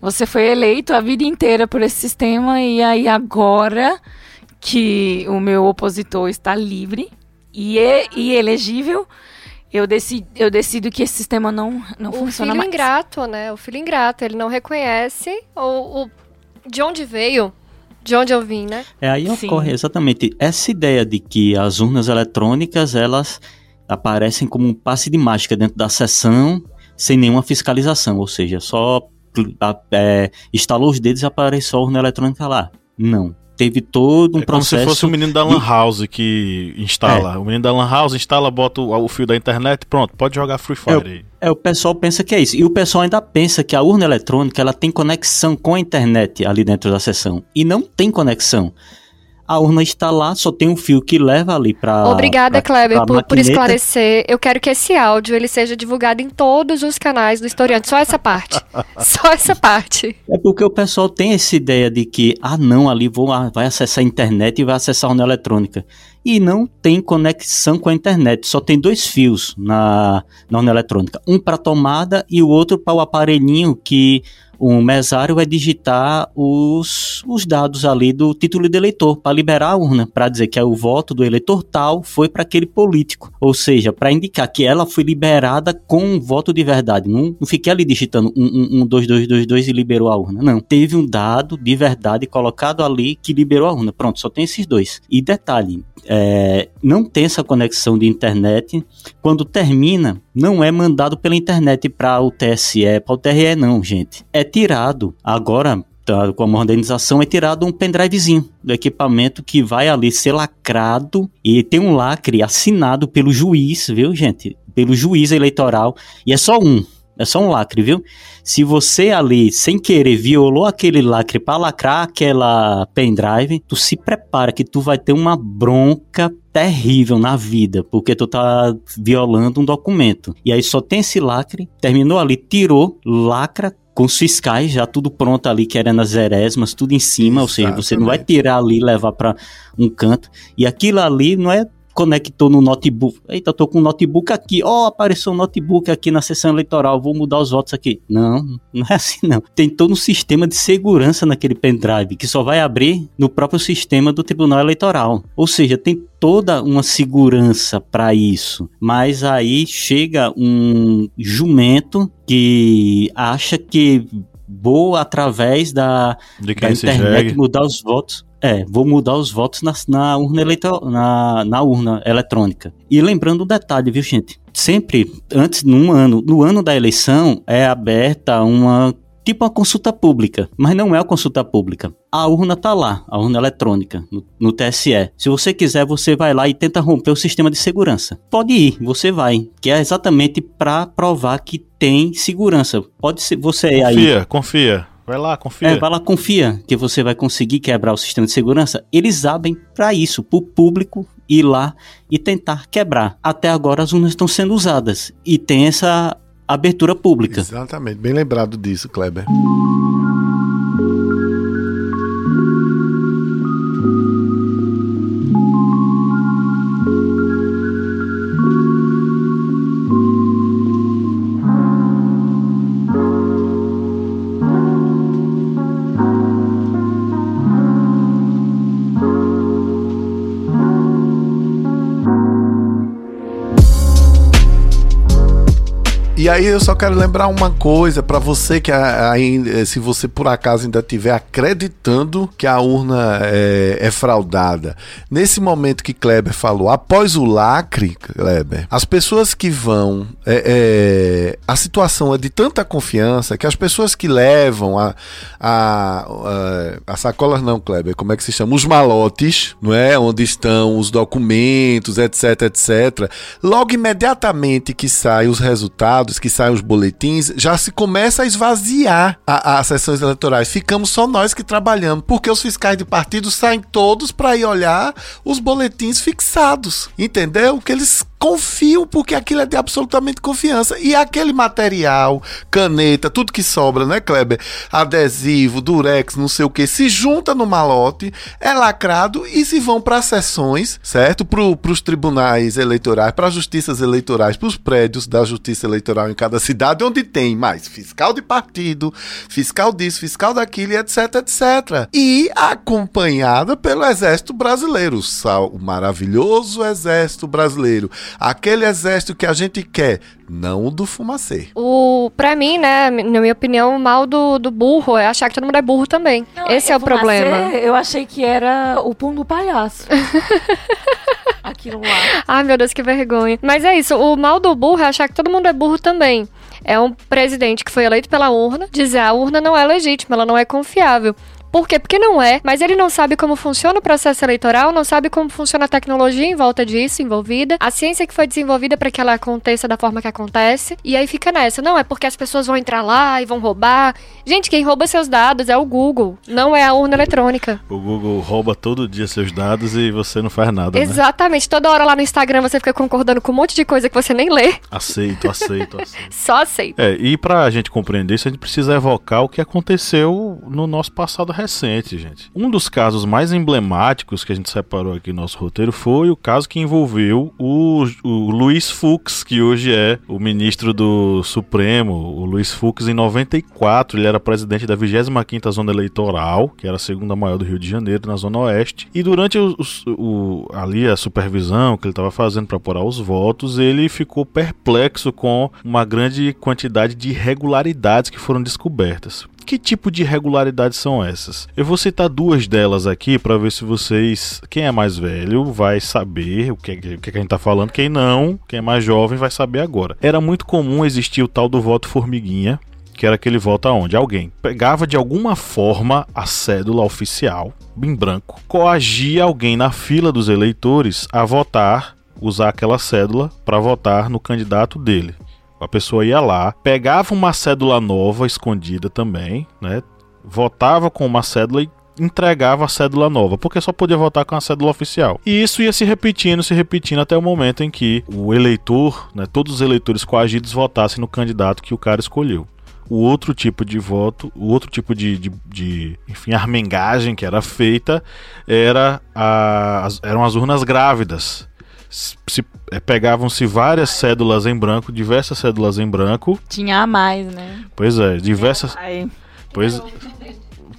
Você foi eleito a vida inteira por esse sistema e aí agora que o meu opositor está livre e, é, e elegível, eu decido, eu decido que esse sistema não, não
O
funciona
filho
mais.
ingrato, né? O filho ingrato, ele não reconhece o, o- de onde veio, de onde eu vim, né?
É aí
Sim.
ocorre exatamente essa ideia de que as urnas eletrônicas elas aparecem como um passe de mágica dentro da sessão sem nenhuma fiscalização, ou seja, só é, instalou os dedos e apareceu a urna eletrônica lá. Não. Teve todo um
é como
processo.
se fosse o menino da Lan House que instala. O menino da Lan House instala, bota o, o fio da internet, pronto, pode jogar Free Fire aí.
É, o pessoal pensa que é isso. E o pessoal ainda pensa que a urna eletrônica ela tem conexão com a internet ali dentro da sessão. E não tem conexão. A urna está lá, só tem um fio que leva ali para.
Obrigada, Kleber, por, por
maquineta.
esclarecer. Eu quero que esse áudio ele seja divulgado em todos os canais do historiante. Só essa parte. Só essa parte.
É porque o pessoal tem essa ideia de que, ah não, ali vou, ah, vai acessar a internet e vai acessar a urna eletrônica. e não tem conexão com a internet. Só tem dois fios na, na urna eletrônica, um para tomada e o outro para o aparelhinho que um mesário vai digitar os, os dados ali do título de eleitor para liberar a urna, para dizer que é o voto do eleitor tal foi para aquele político. Ou seja, para indicar que ela foi liberada com um voto de verdade. Não, não fiquei ali digitando um, um, um, dois, dois, dois, dois e liberou a urna. Não. Teve um dado de verdade colocado ali que liberou a urna. Pronto, só tem esses dois. E detalhe, é, não tem essa conexão de internet. Quando termina, não é mandado pela internet para o TSE, para o TRE, não, gente. É tirado. Agora, tá, com a modernização, é tirado um pendrivezinho do equipamento que vai ali ser lacrado e tem um lacre assinado pelo juiz, viu, gente? Pelo juiz eleitoral. E é só um. É só um lacre, viu? Se você ali, sem querer, violou aquele lacre para lacrar aquela pendrive, tu se prepara que tu vai ter uma bronca terrível na vida, porque tu tá violando um documento. E aí só tem esse lacre, terminou ali, tirou, lacra, com os fiscais já tudo pronto ali, querendo as eresmas, tudo em cima, Exatamente. ou seja, você não vai tirar ali e levar para um canto. E aquilo ali não é conectou no notebook. Eita, tô com o notebook aqui. Ó, oh, apareceu um notebook aqui na sessão eleitoral. Vou mudar os votos aqui. Não, não é assim não. Tem todo um sistema de segurança naquele pendrive que só vai abrir no próprio sistema do Tribunal Eleitoral. Ou seja, tem toda uma segurança para isso. Mas aí chega um jumento que acha que vou através da, da internet mudar os votos. É, vou mudar os votos na, na urna eleitoral, na, na urna eletrônica. E lembrando um detalhe, viu, gente? Sempre, antes, no ano, no ano da eleição, é aberta uma tipo uma consulta pública, mas não é uma consulta pública. A urna tá lá, a urna eletrônica, no, no, TSE. Se você quiser, você vai lá e tenta romper o sistema de segurança. Pode ir, você vai, que é exatamente para provar que tem segurança. Pode ser você
confia,
aí.
Confia, confia. Vai lá, confia.
É, vai lá, confia que você vai conseguir quebrar o sistema de segurança. Eles abrem para isso, para o público ir lá e tentar quebrar. Até agora as urnas estão sendo usadas e tem essa abertura pública.
Exatamente, bem lembrado disso, Kleber. Aí eu só quero lembrar uma coisa para você que ainda, se você por acaso ainda estiver acreditando que a urna é, é, fraudada. Nesse momento que Kleber falou, após o lacre, Kleber, as pessoas que vão, é, é, a situação é de tanta confiança que as pessoas que levam a, a, a, a sacolas não, Kleber, como é que se chama? Os malotes, não é? Onde estão os documentos, etc, etc. Logo imediatamente que saem os resultados que saem os boletins, já se começa a esvaziar as sessões eleitorais. Ficamos só nós que trabalhamos, porque os fiscais de partido saem todos para ir olhar os boletins fixados. Entendeu? Que eles confiam porque aquilo é de absolutamente confiança. E aquele material, caneta, tudo que sobra, né, Kleber? Adesivo, durex, não sei o que, se junta no malote, é lacrado e se vão para sessões, certo? Para os tribunais eleitorais, para as justiças eleitorais, para os prédios da justiça eleitoral em cada cidade, onde tem mais fiscal de partido, fiscal disso, fiscal daquilo, etc, etc. E acompanhada pelo Exército Brasileiro, o maravilhoso Exército Brasileiro Aquele exército que a gente quer, não o do fumacê.
O, pra mim, né, na minha opinião, o mal do, do burro é achar que todo mundo é burro também. Não, Esse é, é o problema.
Eu achei que era o pum do palhaço. Aquilo lá.
Ai, meu Deus, que vergonha. Mas é isso, o mal do burro é achar que todo mundo é burro também. É um presidente que foi eleito pela urna, dizer a urna não é legítima, ela não é confiável. Por quê? Porque não é, mas ele não sabe como funciona o processo eleitoral, não sabe como funciona a tecnologia em volta disso, envolvida, a ciência que foi desenvolvida para que ela aconteça da forma que acontece, e aí fica nessa. Não, é porque as pessoas vão entrar lá e vão roubar. Gente, quem rouba seus dados é o Google, não é a urna eletrônica.
O Google rouba todo dia seus dados e você não faz nada.
Né? Exatamente. Né? Toda hora lá no Instagram você fica concordando com um monte de coisa que você nem lê.
Aceito, aceito, aceito.
Só aceito.
É, e pra gente compreender isso, a gente precisa evocar o que aconteceu no nosso passado recente, gente. Um dos casos mais emblemáticos que a gente separou aqui no nosso roteiro foi o caso que envolveu o, o Luiz Fux, que hoje é o ministro do Supremo. O Luiz Fux, em 94, ele era presidente da 25ª Zona Eleitoral, que era a segunda maior do Rio de Janeiro, na Zona Oeste. E durante o, o ali a supervisão que ele estava fazendo para apurar os votos, ele ficou perplexo com uma grande quantidade de irregularidades que foram descobertas. Que tipo de irregularidades são essas? Eu vou citar duas delas aqui para ver se vocês, quem é mais velho, vai saber o que, o que a gente tá falando, quem não, quem é mais jovem vai saber agora. Era muito comum existir o tal do voto formiguinha, que era aquele voto aonde alguém pegava de alguma forma a cédula oficial, em branco, coagia alguém na fila dos eleitores a votar, usar aquela cédula para votar no candidato dele. A pessoa ia lá, pegava uma cédula nova escondida também, né? Votava com uma cédula e entregava a cédula nova, porque só podia votar com a cédula oficial. E isso ia se repetindo, se repetindo até o momento em que o eleitor, né, todos os eleitores coagidos votassem no candidato que o cara escolheu. O outro tipo de voto, o outro tipo de, de, de enfim, armengagem que era feita era a, as, eram as urnas grávidas se é, pegavam-se várias cédulas em branco, diversas cédulas em branco.
Tinha a mais, né?
Pois é, diversas. Pois.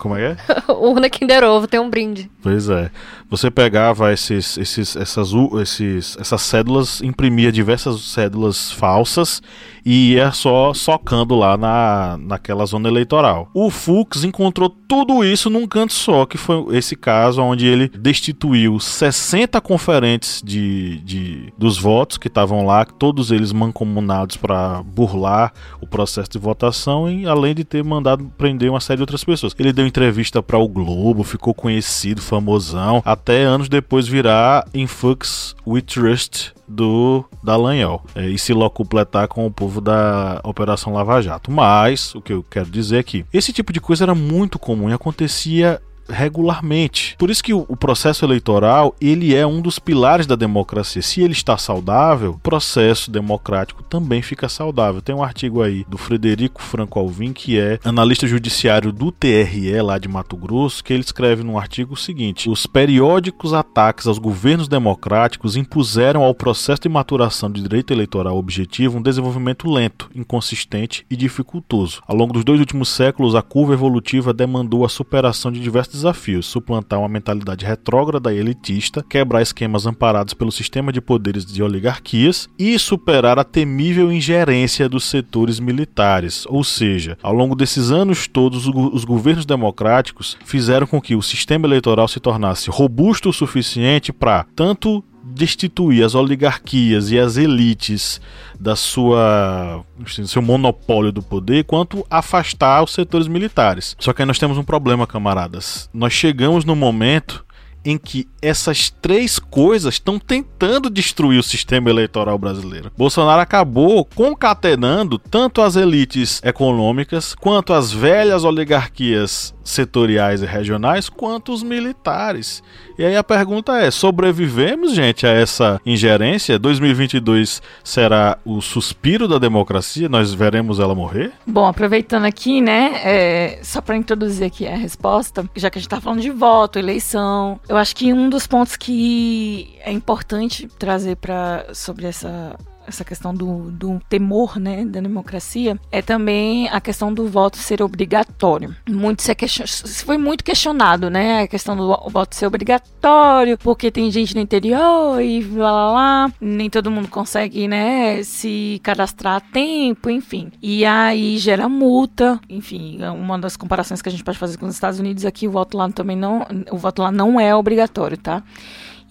Como é que
é? Urna Kinder Ovo, tem um brinde.
Pois é. Você pegava esses, esses, essas, esses, essas cédulas, imprimia diversas cédulas falsas e ia só socando lá na, naquela zona eleitoral. O Fux encontrou tudo isso num canto só, que foi esse caso onde ele destituiu 60 conferentes de, de dos votos que estavam lá, todos eles mancomunados para burlar o processo de votação e além de ter mandado prender uma série de outras pessoas. Ele deu entrevista para o Globo, ficou conhecido, famosão, até anos depois virar em Fux We Trust do Dallagnol é, e se locupletar com o povo da Operação Lava Jato. Mas, o que eu quero dizer é que esse tipo de coisa era muito comum e acontecia regularmente. Por isso que o, processo eleitoral, ele é um dos pilares da democracia. Se ele está saudável, o processo democrático também fica saudável. Tem um artigo aí do Frederico Franco Alvim, que é analista judiciário do TRE lá de Mato Grosso, que ele escreve num artigo o seguinte: os periódicos ataques aos governos democráticos impuseram ao processo de maturação de direito eleitoral objetivo um desenvolvimento lento, inconsistente e dificultoso. Ao longo dos dois últimos séculos, a curva evolutiva demandou a superação de diversos desafios: suplantar uma mentalidade retrógrada e elitista, quebrar esquemas amparados pelo sistema de poderes de oligarquias e superar a temível ingerência dos setores militares. Ou seja, ao longo desses anos todos, os governos democráticos fizeram com que o sistema eleitoral se tornasse robusto o suficiente para tanto destituir as oligarquias e as elites da sua seu monopólio do poder, quanto afastar os setores militares. Só que aí nós temos um problema, camaradas. Nós chegamos no momento em que essas três coisas estão tentando destruir o sistema eleitoral brasileiro. Bolsonaro acabou concatenando tanto as elites econômicas quanto as velhas oligarquias setoriais e regionais quanto os militares. E aí a pergunta é: sobrevivemos, gente, a essa ingerência? 2022 será o suspiro da democracia? Nós veremos ela morrer?
Bom, aproveitando aqui, né, é, só para introduzir aqui a resposta, já que a gente tá falando de voto, eleição, eu acho que um dos pontos que é importante trazer para sobre essa essa questão do, do temor né, da democracia, é também a questão do voto ser obrigatório. Muito se question... foi muito questionado, né? A questão do voto ser obrigatório, porque tem gente no interior e lá lá lá, nem todo mundo consegue, né, se cadastrar a tempo, enfim. E aí gera multa, enfim, uma das comparações que a gente pode fazer com os Estados Unidos aqui, o voto lá também não, o voto lá não é obrigatório, tá?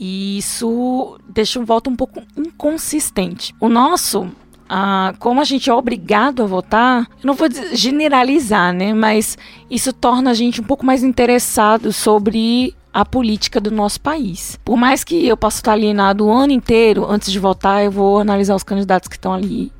E isso deixa o voto um pouco inconsistente. O nosso, ah, como a gente é obrigado a votar, eu não vou generalizar, né? Mas isso torna a gente um pouco mais interessado sobre a política do nosso país. Por mais que eu possa estar alienado o ano inteiro, antes de votar, eu vou analisar os candidatos que estão ali,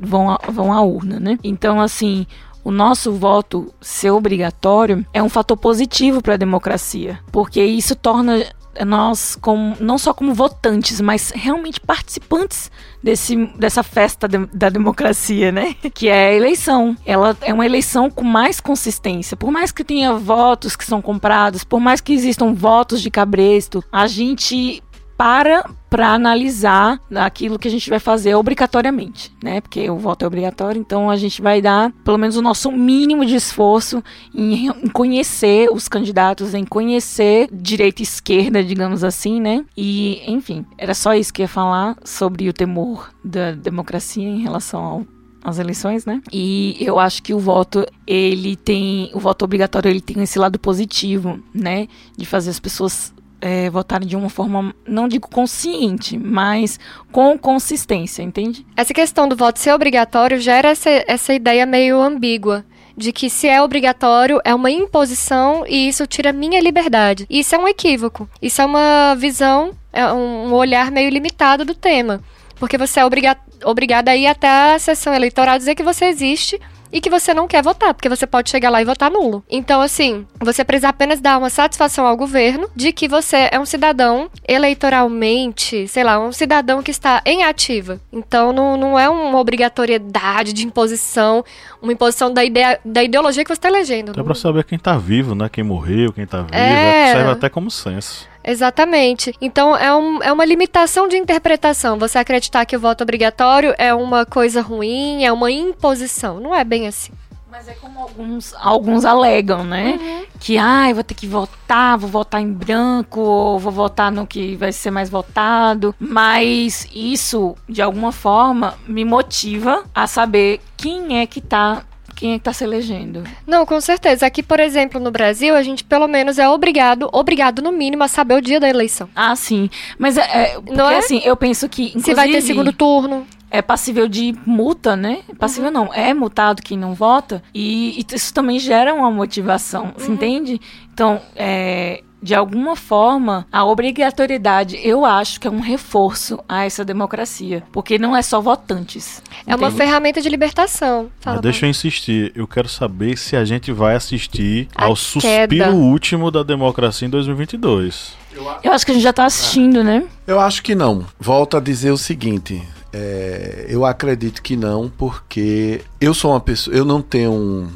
vão, a, vão à urna, né? Então, assim, o nosso voto ser obrigatório é um fator positivo para a democracia, porque isso torna nós como, não só como votantes, mas realmente participantes desse, dessa festa de, da democracia, né? Que é a eleição. Ela é uma eleição com mais consistência. Por mais que tenha votos que são comprados, por mais que existam votos de cabresto, a gente para para analisar aquilo que a gente vai fazer obrigatoriamente, né? Porque o voto é obrigatório, então a gente vai dar pelo menos o nosso mínimo de esforço em, em conhecer os candidatos, em conhecer direita e esquerda, digamos assim, né? E, enfim, era só isso que eu ia falar sobre o temor da democracia em relação ao as eleições, né? E eu acho que o voto, ele tem, o voto obrigatório, ele tem esse lado positivo, né? De fazer as pessoas é, votarem de uma forma, não digo consciente, mas com consistência, entende?
Essa questão do voto ser obrigatório gera essa, essa ideia meio ambígua. De que se é obrigatório, é uma imposição e isso tira minha liberdade. Isso é um equívoco. Isso é uma visão, é um olhar meio limitado do tema. Porque você é obriga obrigado a ir até a sessão eleitoral dizer que você existe e que você não quer votar, porque você pode chegar lá e votar nulo. Então, assim, você precisa apenas dar uma satisfação ao governo de que você é um cidadão eleitoralmente, sei lá, um cidadão que está em ativa. Então, não, não é uma obrigatoriedade de imposição, uma imposição da, ideia, da ideologia que você está elegendo.
É pra saber quem tá vivo, né? Quem morreu, quem tá vivo. É... Serve até como senso.
Exatamente. Então é, um, é uma limitação de interpretação. Você acreditar que o voto obrigatório é uma coisa ruim, é uma imposição. Não é bem assim.
Mas é como alguns, alguns alegam, né? Uhum. Que, ah, eu vou ter que votar, vou votar em branco, ou vou votar no que vai ser mais votado. Mas isso, de alguma forma, me motiva a saber quem é que tá quem é que tá se elegendo.
Não, com certeza. Aqui, por exemplo, no Brasil, a gente pelo menos é obrigado, obrigado no mínimo, a saber o dia da eleição.
Ah, sim. Mas é, é porque, não é? assim, eu penso que.
Se vai ter segundo turno
é passível de multa, né? Passível uhum. não, é multado quem não vota. E, e, isso também gera uma motivação, uhum. você entende? Então, é, de alguma forma, a obrigatoriedade, eu acho que é um reforço a essa democracia. Porque não é só votantes.
É entende? uma ferramenta de libertação.
Mas deixa eu insistir. Eu quero saber se a gente vai assistir a ao suspiro queda. último da democracia em 2022.
Eu acho que a gente já está assistindo, né?
Eu acho que não. Volto a dizer o seguinte. É, eu acredito que não, porque eu sou uma pessoa. Eu não tenho um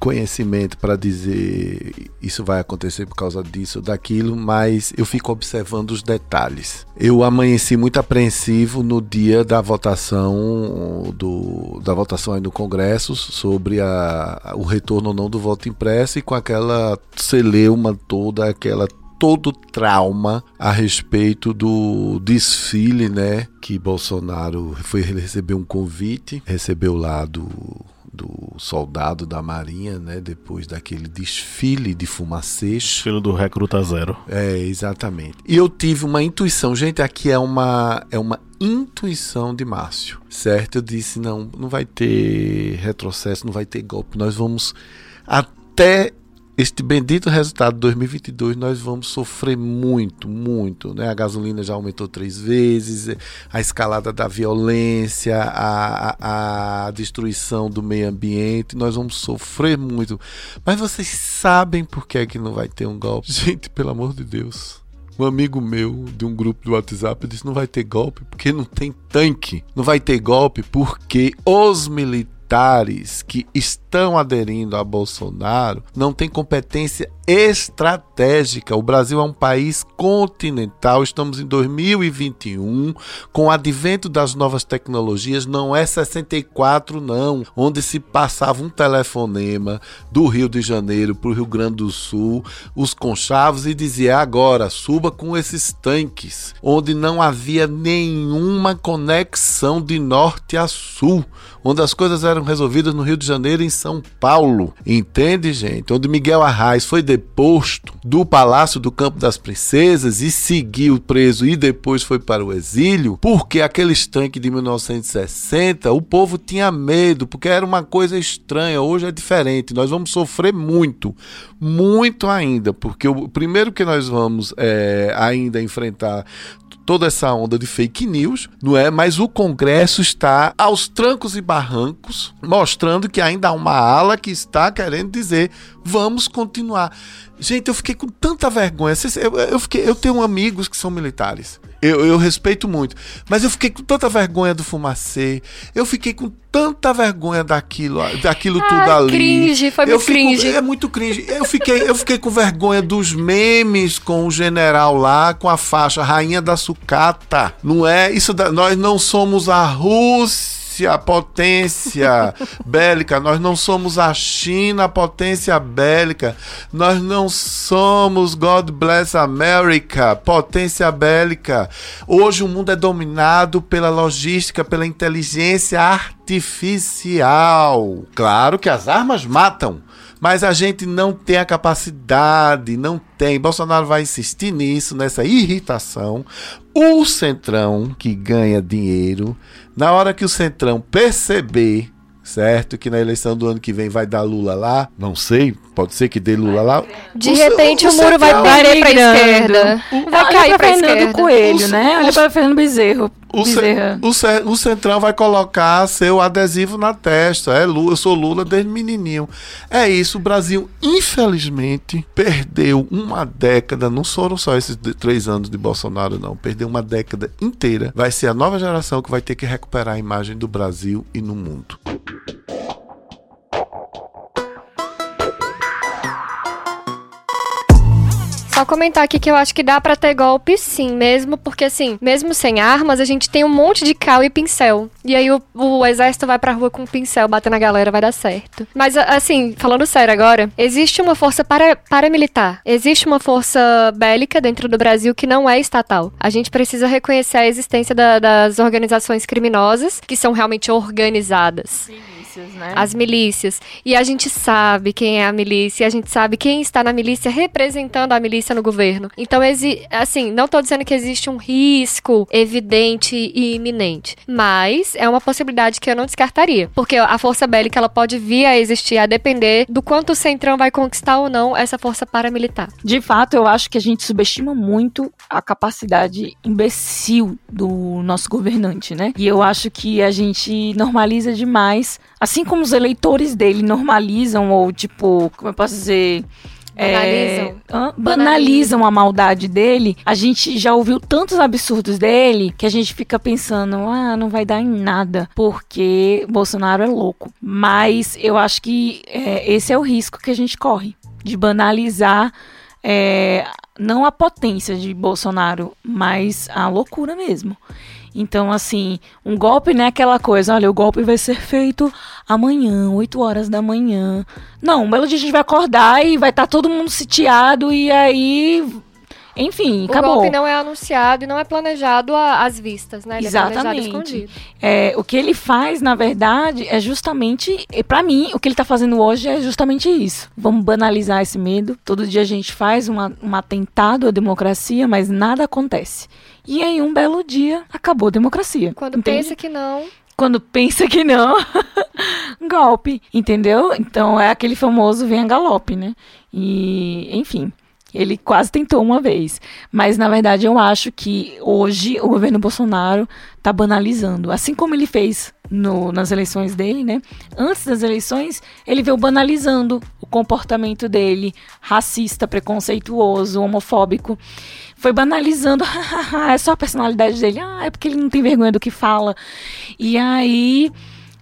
conhecimento para dizer isso vai acontecer por causa disso daquilo, mas eu fico observando os detalhes. Eu amanheci muito apreensivo no dia da votação do, da votação aí no Congresso sobre a, o retorno ou não do voto impresso e com aquela celeuma toda, aquela todo trauma a respeito do desfile, né? Que Bolsonaro foi receber um convite, recebeu lá do do soldado da Marinha, né? Depois daquele desfile de fumacês.
Desfile do Recruta Zero.
É, exatamente. E eu tive uma intuição, gente, aqui é uma, é uma intuição de Márcio, certo? Eu disse, não, não vai ter retrocesso, não vai ter golpe, nós vamos até este bendito resultado de 2022 nós vamos sofrer muito, muito. Né? A gasolina já aumentou três vezes, a escalada da violência, a, a, a destruição do meio ambiente, nós vamos sofrer muito. Mas vocês sabem por que é que não vai ter um golpe? Gente, pelo amor de Deus. Um amigo meu de um grupo do WhatsApp disse: não vai ter golpe porque não tem tanque. Não vai ter golpe porque os militares que estão aderindo a Bolsonaro não têm competência estratégica. O Brasil é um país continental, estamos em 2021, com o advento das novas tecnologias, não é 64 não, onde se passava um telefonema do Rio de Janeiro para o Rio Grande do Sul, os conchavos e dizia agora suba com esses tanques, onde não havia nenhuma conexão de norte a sul, onde as coisas eram resolvidas no Rio de Janeiro e em São Paulo, entende gente? Onde Miguel Arraes foi deposto do Palácio do Campo das Princesas e seguiu preso e depois foi para o exílio, porque aqueles tanques de 1960 o povo tinha medo, porque era uma coisa estranha. Hoje é diferente, nós vamos sofrer muito, muito ainda, porque o primeiro que nós vamos é, ainda enfrentar toda essa onda de fake news, não é? Mas o Congresso está aos trancos e barrancos, mostrando que ainda há uma ala que está querendo dizer vamos continuar. Gente, eu fiquei com tanta vergonha. Eu, eu, fiquei, eu tenho amigos que são militares. Eu, eu, respeito muito. Mas eu fiquei com tanta vergonha do fumacê. Eu fiquei com tanta vergonha daquilo, daquilo
ah,
tudo ali.
Cringe, foi
eu
muito cringe.
É muito cringe. Eu fiquei, eu fiquei com vergonha dos memes com o general lá, com a faixa Rainha da Sucata. Não é? Isso da, nós não somos a Rússia a potência bélica, nós não somos a China, potência bélica, nós não somos God bless America, potência bélica. Hoje o mundo é dominado pela logística, pela inteligência artificial. Claro que as armas matam, mas a gente não tem a capacidade, não tem. Bolsonaro vai insistir nisso, nessa irritação. O Centrão, que ganha dinheiro, na hora que o Centrão perceber, certo, que na eleição do ano que vem vai dar Lula lá, não sei, pode ser que dê Lula lá.
De o, repente o, o, o muro vai perder para esquerda.
Vai cair para Fernando Coelho, né? Olha para Fernando Bezerro.
O, ce, o, o, Centrão vai colocar seu adesivo na testa. É Lula, eu sou Lula desde menininho. É isso. O Brasil, infelizmente, perdeu uma década. Não foram só esses três anos de Bolsonaro, não. Perdeu uma década inteira. Vai ser a nova geração que vai ter que recuperar a imagem do Brasil e no mundo. Thank you.
Só comentar aqui que eu acho que dá para ter golpe sim, mesmo porque assim, mesmo sem armas, a gente tem um monte de cal e pincel. E aí o, o exército vai pra rua com um pincel, bater na galera, vai dar certo. Mas assim, falando sério agora, existe uma força para, paramilitar. Existe uma força bélica dentro do Brasil que não é estatal. A gente precisa reconhecer a existência da, das organizações criminosas que são realmente organizadas. Sim
milícias, né?
As milícias. E a gente sabe quem é a milícia, a gente sabe quem está na milícia representando a milícia no governo. Então, assim, não estou dizendo que existe um risco evidente e iminente, mas é uma possibilidade que eu não descartaria, porque a força bélica ela pode vir a existir a depender do quanto o Centrão vai conquistar ou não essa força paramilitar.
De fato, eu acho que a gente subestima muito a capacidade imbecil do nosso governante, né? E eu acho que a gente normaliza demais assim como os eleitores dele normalizam ou tipo, como eu posso dizer,
Banalizam.
É, banalizam a maldade dele. A gente já ouviu tantos absurdos dele que a gente fica pensando, ah, não vai dar em nada, porque Bolsonaro é louco. Mas eu acho que é, esse é o risco que a gente corre de banalizar é, não a potência de Bolsonaro, mas a loucura mesmo. Então, assim, um golpe não é aquela coisa, olha, o golpe vai ser feito amanhã, 8 horas da manhã. Não, um belo dia a gente vai acordar e vai estar tá todo mundo sitiado e aí enfim,
o
acabou.
O golpe não é anunciado e não é planejado às vistas, né? Ele
Exatamente. É, é, o que ele faz, na verdade, é justamente, para mim, o que ele tá fazendo hoje é justamente isso. Vamos banalizar esse medo. Todo dia a gente faz uma, um atentado à democracia, mas nada acontece. E em um belo dia acabou a democracia.
Quando entende? pensa que não,
quando pensa que não, golpe, entendeu? Então é aquele famoso vem a galope, né? E, enfim, ele quase tentou uma vez. Mas, na verdade, eu acho que hoje o governo Bolsonaro está banalizando. Assim como ele fez no, nas eleições dele, né? Antes das eleições, ele veio banalizando o comportamento dele, racista, preconceituoso, homofóbico. Foi banalizando, é só a personalidade dele, ah, é porque ele não tem vergonha do que fala. E aí,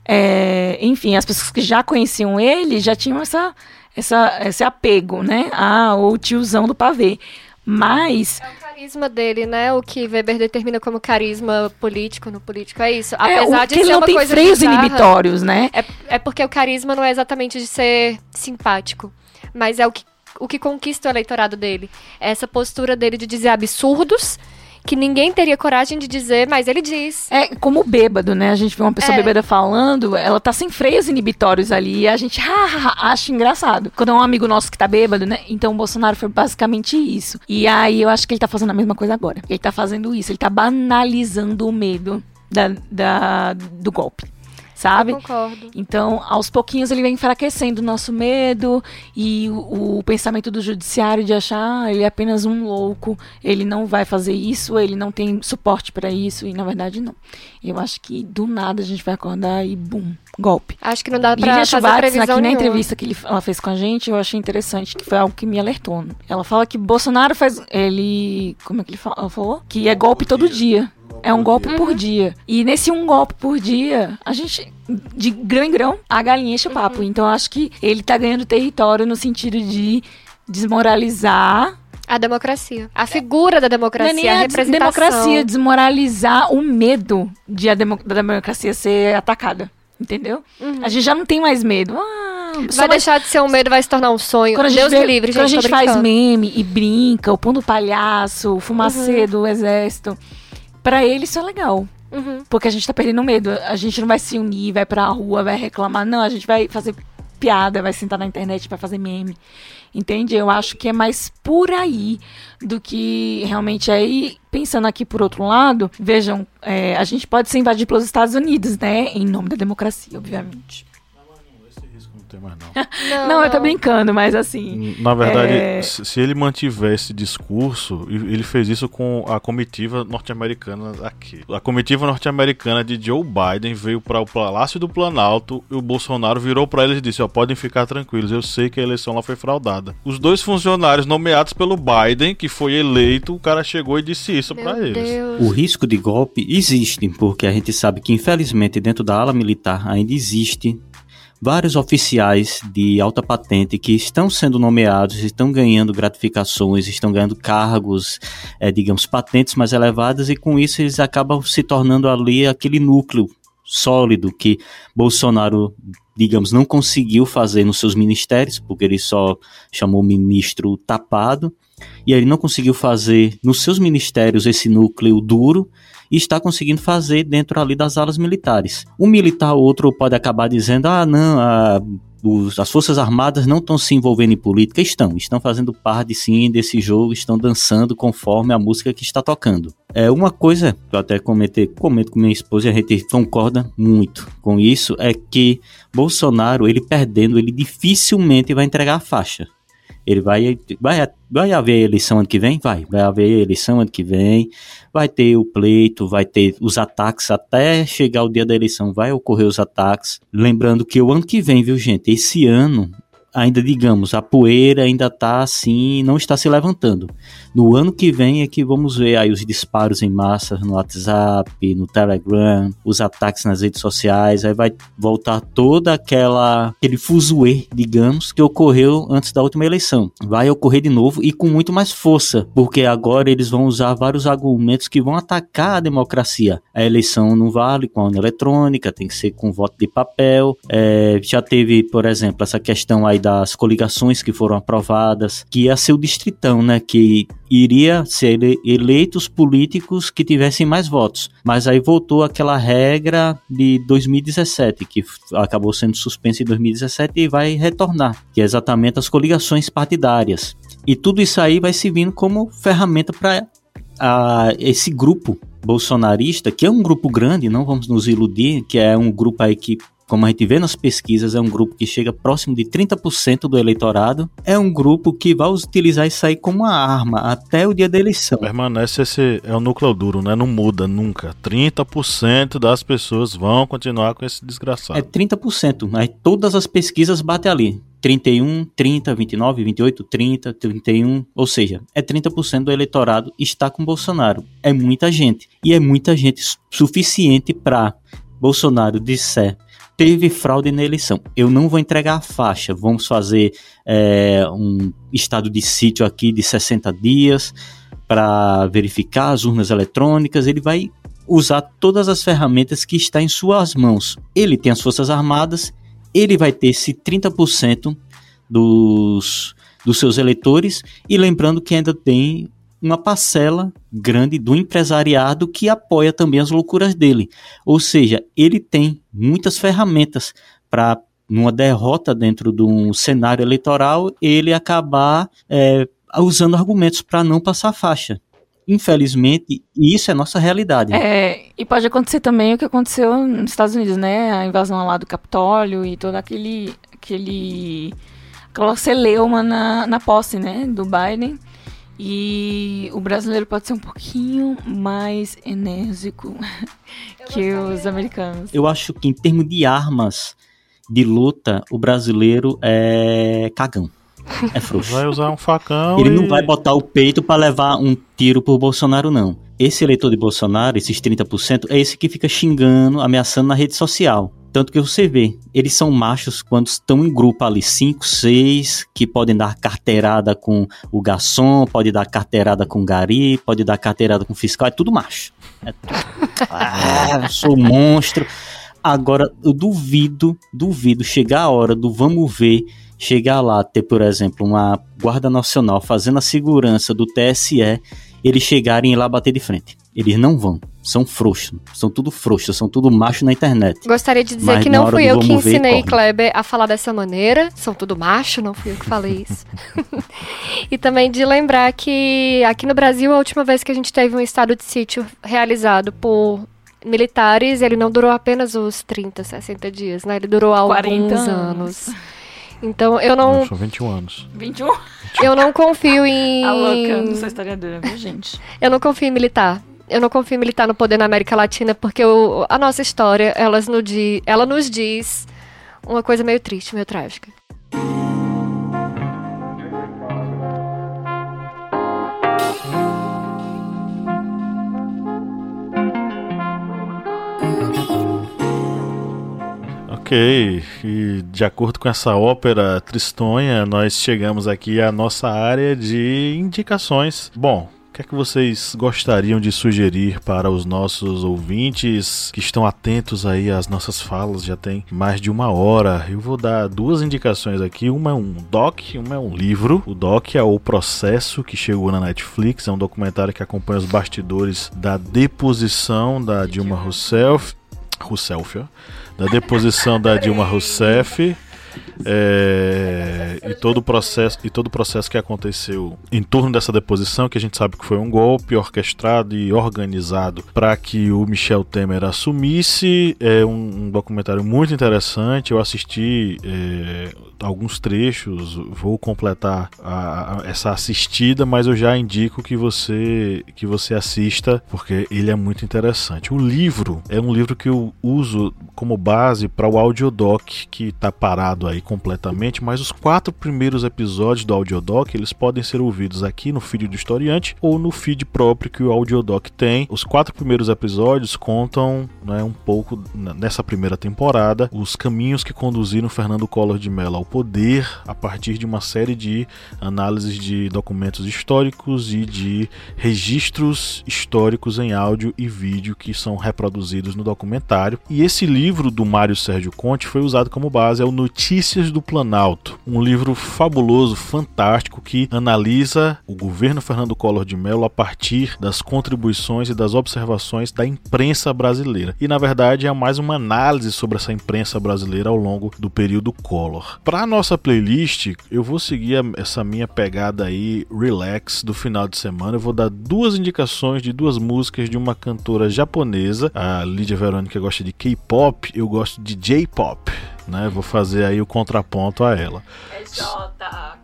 é, enfim, as pessoas que já conheciam ele já tinham essa essa, esse apego, né? Ah, o tiozão do pavê. Mas.
É o carisma dele, né? O que Weber determina como carisma político no político. É isso. Apesar é,
de ser
não
uma
tem
coisa freios bizarra, inibitórios, né?
É, é porque o carisma não é exatamente de ser simpático. Mas é o que, o que conquista o eleitorado dele. É essa postura dele de dizer absurdos que ninguém teria coragem de dizer, mas ele diz.
É como bêbado, né? A gente vê uma pessoa é. bêbada falando, ela tá sem freios inibitórios ali e a gente acha engraçado. Quando é um amigo nosso que tá bêbado, né? Então o Bolsonaro foi basicamente isso. E aí eu acho que ele tá fazendo a mesma coisa agora. Ele tá fazendo isso, ele tá banalizando o medo da, da do golpe sabe?
Eu concordo.
Então, aos pouquinhos ele vem enfraquecendo o nosso medo e o, o pensamento do judiciário de achar ah, ele é apenas um louco, ele não vai fazer isso, ele não tem suporte para isso, e na verdade não. Eu acho que do nada a gente vai acordar e bum, golpe.
Acho que não dá pra
Lilia
fazer
Schwartz,
previsão
aqui na
nenhuma.
entrevista que ele- ela fez com a gente, eu achei interessante, que foi algo que me alertou. Ela fala que Bolsonaro faz. Ele. Como é que ele falou? Que é golpe todo dia. É um golpe
Uhum.
por dia. E nesse um golpe por dia, a gente, de grão em grão, a galinha enche o papo.
Uhum.
Então eu acho que ele tá ganhando território no sentido de desmoralizar.
A democracia. A figura da
Não é
democracia,
nem
a
a
representação.
democracia, desmoralizar o medo de a demo- da democracia ser atacada. Entendeu? A gente já não tem mais medo. Ah,
Uhum. Vai deixar de ser um medo, vai se tornar um sonho.
Quando a gente,
Deus
vê-
livre, gente.
quando a gente faz meme e brinca, o pão do palhaço, o fumacê
Uhum.
do exército, pra ele isso é legal.
Uhum.
Porque a gente tá perdendo medo. A gente não vai se unir, vai pra rua, vai reclamar. Não, a gente vai fazer piada, vai sentar na internet, vai fazer meme. Entende? Eu acho que é mais por aí do que realmente aí. Pensando aqui por outro lado, vejam, é, a gente pode ser invadido pelos Estados Unidos, né? Em nome da democracia, obviamente.
Não tem mais não.
Não,
Não, eu tô brincando, mas assim.
Na verdade,
É.
se ele mantiver esse discurso, e- ele fez isso com a comitiva norte-americana aqui. A comitiva norte-americana de Joe Biden veio para o Palácio do Planalto e o Bolsonaro virou para eles e disse: Ó, podem ficar tranquilos, eu sei que a eleição lá foi fraudada. Os dois funcionários nomeados pelo Biden, que foi eleito, o cara chegou e disse isso para eles.
O risco de golpe existe, porque a gente sabe que, infelizmente, dentro da ala militar ainda existe vários oficiais de alta patente que estão sendo nomeados, estão ganhando gratificações, estão ganhando cargos, eh, digamos, patentes mais elevadas, e com isso eles acabam se tornando ali aquele núcleo sólido que Bolsonaro, digamos, não conseguiu fazer nos seus ministérios, porque ele só chamou ministro tapado, e ele não conseguiu fazer nos seus ministérios esse núcleo duro e está conseguindo fazer dentro ali das alas militares. Um militar ou outro pode acabar dizendo: ah, não, a- as Forças Armadas não estão se envolvendo em política. Estão, estão fazendo parte sim desse jogo, estão dançando conforme a música que está tocando. É uma coisa que eu até comentei, comento com minha esposa e a gente concorda muito com isso, é que Bolsonaro, ele perdendo, ele dificilmente vai entregar a faixa. Ele vai, vai, vai haver eleição ano que vem? Vai. Vai haver eleição ano que vem. Vai ter o pleito, vai ter os ataques até chegar o dia da eleição. Vai ocorrer os ataques. Lembrando que o ano que vem, viu, gente? Esse ano, ainda digamos, a poeira ainda tá assim, não está se levantando. No ano que vem é que vamos ver aí os disparos em massa no WhatsApp, no Telegram, os ataques nas redes sociais, aí vai voltar toda aquela aquele fuzuê, digamos, que ocorreu antes da última eleição. Vai ocorrer de novo e com muito mais força, porque agora eles vão usar vários argumentos que vão atacar a democracia. A eleição não vale com a urna eletrônica, tem que ser com voto de papel. É, já teve, por exemplo, essa questão aí das coligações que foram aprovadas, que ia ser o distritão, né, que iria ser ele- eleitos políticos que tivessem mais votos. Mas aí voltou aquela regra de 2017, que acabou sendo suspensa em 2017 e vai retornar, que é exatamente as coligações partidárias. E tudo isso aí vai servindo como ferramenta para esse grupo bolsonarista, que é um grupo grande, não vamos nos iludir, que é um grupo aí que como a gente vê nas pesquisas, é um grupo que chega próximo de 30% do eleitorado. É um grupo que vai utilizar isso aí como uma arma até o dia da eleição.
Permanece esse. É o núcleo duro, né? Não muda nunca. 30% das pessoas vão continuar com esse desgraçado.
É 30%, mas todas as pesquisas batem ali. 31, 30, 29, 28, 30, 31, ou seja, é 30% do eleitorado está com Bolsonaro. É muita gente. E é muita gente su- suficiente para Bolsonaro disser teve fraude na eleição. Eu não vou entregar a faixa. Vamos fazer é, um estado de sítio aqui de 60 dias para verificar as urnas eletrônicas. Ele vai usar todas as ferramentas que está em suas mãos. Ele tem as Forças Armadas, ele vai ter esse 30% dos, dos seus eleitores, e lembrando que ainda tem uma parcela grande do empresariado que apoia também as loucuras dele. Ou seja, ele tem muitas ferramentas para, numa derrota dentro de um cenário eleitoral, ele acabar é, usando argumentos para não passar faixa. Infelizmente, isso é nossa realidade.
É, e pode acontecer também o que aconteceu nos Estados Unidos, né? A invasão lá do Capitólio e todo aquele. aquele aquela celeuma na, na posse, né? Do Biden. E o brasileiro pode ser um pouquinho mais enérgico que os americanos.
Eu acho que em termos de armas de luta, o brasileiro é cagão. É frouxo.
Vai usar um facão.
Ele
e...
não vai botar o peito para levar um tiro por Bolsonaro, não. Esse eleitor de Bolsonaro, esses 30%, é esse que fica xingando, ameaçando na rede social. Tanto que você vê, eles são machos quando estão em grupo ali, 5, 6, que podem dar carteirada com o garçom, pode dar carteirada com o gari, pode dar carteirada com o fiscal, é tudo macho. É tudo. Ah, eu sou monstro. Agora, eu duvido, duvido chegar a hora do vamos ver chegar lá, ter, por exemplo, uma Guarda Nacional fazendo a segurança do TSE, eles chegarem e lá bater de frente. Eles não vão. São frouxos. São tudo frouxos, são tudo macho na internet.
Gostaria de dizer
Mas
que não fui eu que
ver,
ensinei
corre.
Kleber a falar dessa maneira. São tudo macho, não fui eu que falei isso. e também de lembrar que aqui no Brasil, a última vez que a gente teve um estado de sítio realizado por militares, ele não durou apenas os 30, 60 dias, né? Ele durou alguns
40
anos. Então eu não,
São 21 anos.
21.
eu não confio em.
A louca, não sou historiadora, viu, gente?
Eu não confio em militar. Eu não confio em militar no poder na América Latina, porque o- a nossa história, elas no di, ela nos diz uma coisa meio triste, meio trágica.
Ok, e de acordo com essa ópera tristonha, nós chegamos aqui à nossa área de indicações. Bom, o que é que vocês gostariam de sugerir para os nossos ouvintes que estão atentos aí às nossas falas? Já tem mais de uma hora. Eu vou dar duas indicações aqui. Uma é um doc, uma é um livro. O doc é o processo que chegou na Netflix. É um documentário que acompanha os bastidores da deposição da Dilma Rousseff. Rousseff, ó da deposição da Dilma Rousseff é, e todo o processo e todo o processo que aconteceu em torno dessa deposição que a gente sabe que foi um golpe orquestrado e organizado para que o Michel Temer assumisse é um, um documentário muito interessante. Eu assisti é, alguns trechos vou completar a- a- essa assistida mas eu já indico que você que você assista porque ele é muito interessante. O livro é um livro que eu uso como base para o audiodoc que está parado aí completamente, mas os quatro primeiros episódios do audiodoc eles podem ser ouvidos aqui no feed do historiante ou no feed próprio que o audiodoc tem. Os quatro primeiros episódios contam né, um pouco nessa primeira temporada os caminhos que conduziram Fernando Collor de Mello ao poder a partir de uma série de análises de documentos históricos e de registros históricos em áudio e vídeo que são reproduzidos no documentário. E esse livro do Mário Sérgio Conte foi usado como base é o Notícias do Planalto, um livro fabuloso, fantástico que analisa o governo Fernando Collor de Mello a partir das contribuições e das observações da imprensa brasileira. E na verdade é mais uma análise sobre essa imprensa brasileira ao longo do período Collor. Para nossa playlist, eu vou seguir essa minha pegada aí relax do final de semana. Eu vou dar duas indicações de duas músicas de uma cantora japonesa. A Lídia Verônica gosta de K-pop, eu gosto de J-pop. Né, vou fazer aí o contraponto a ela.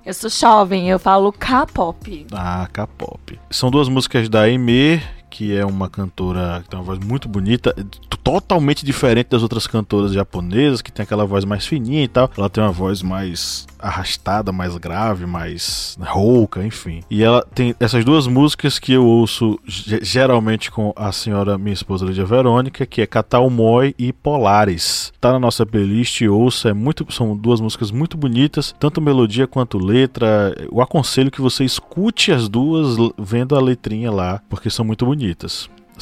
Eu sou jovem, eu falo K-pop.
Ah, K-pop. São duas músicas da Aimee, que é uma cantora que tem uma voz muito bonita, totalmente diferente das outras cantoras japonesas, que tem aquela voz mais fininha e tal. Ela tem uma voz mais arrastada, mais grave, mais rouca, enfim. E ela tem essas duas músicas que eu ouço ge- geralmente com a senhora, minha esposa Lídia Verônica, que é Catal Moi e Polares. Tá na nossa playlist, ouça, é muito, são duas músicas muito bonitas, tanto melodia quanto letra. Eu aconselho que você escute as duas vendo a letrinha lá, porque são muito bonitas.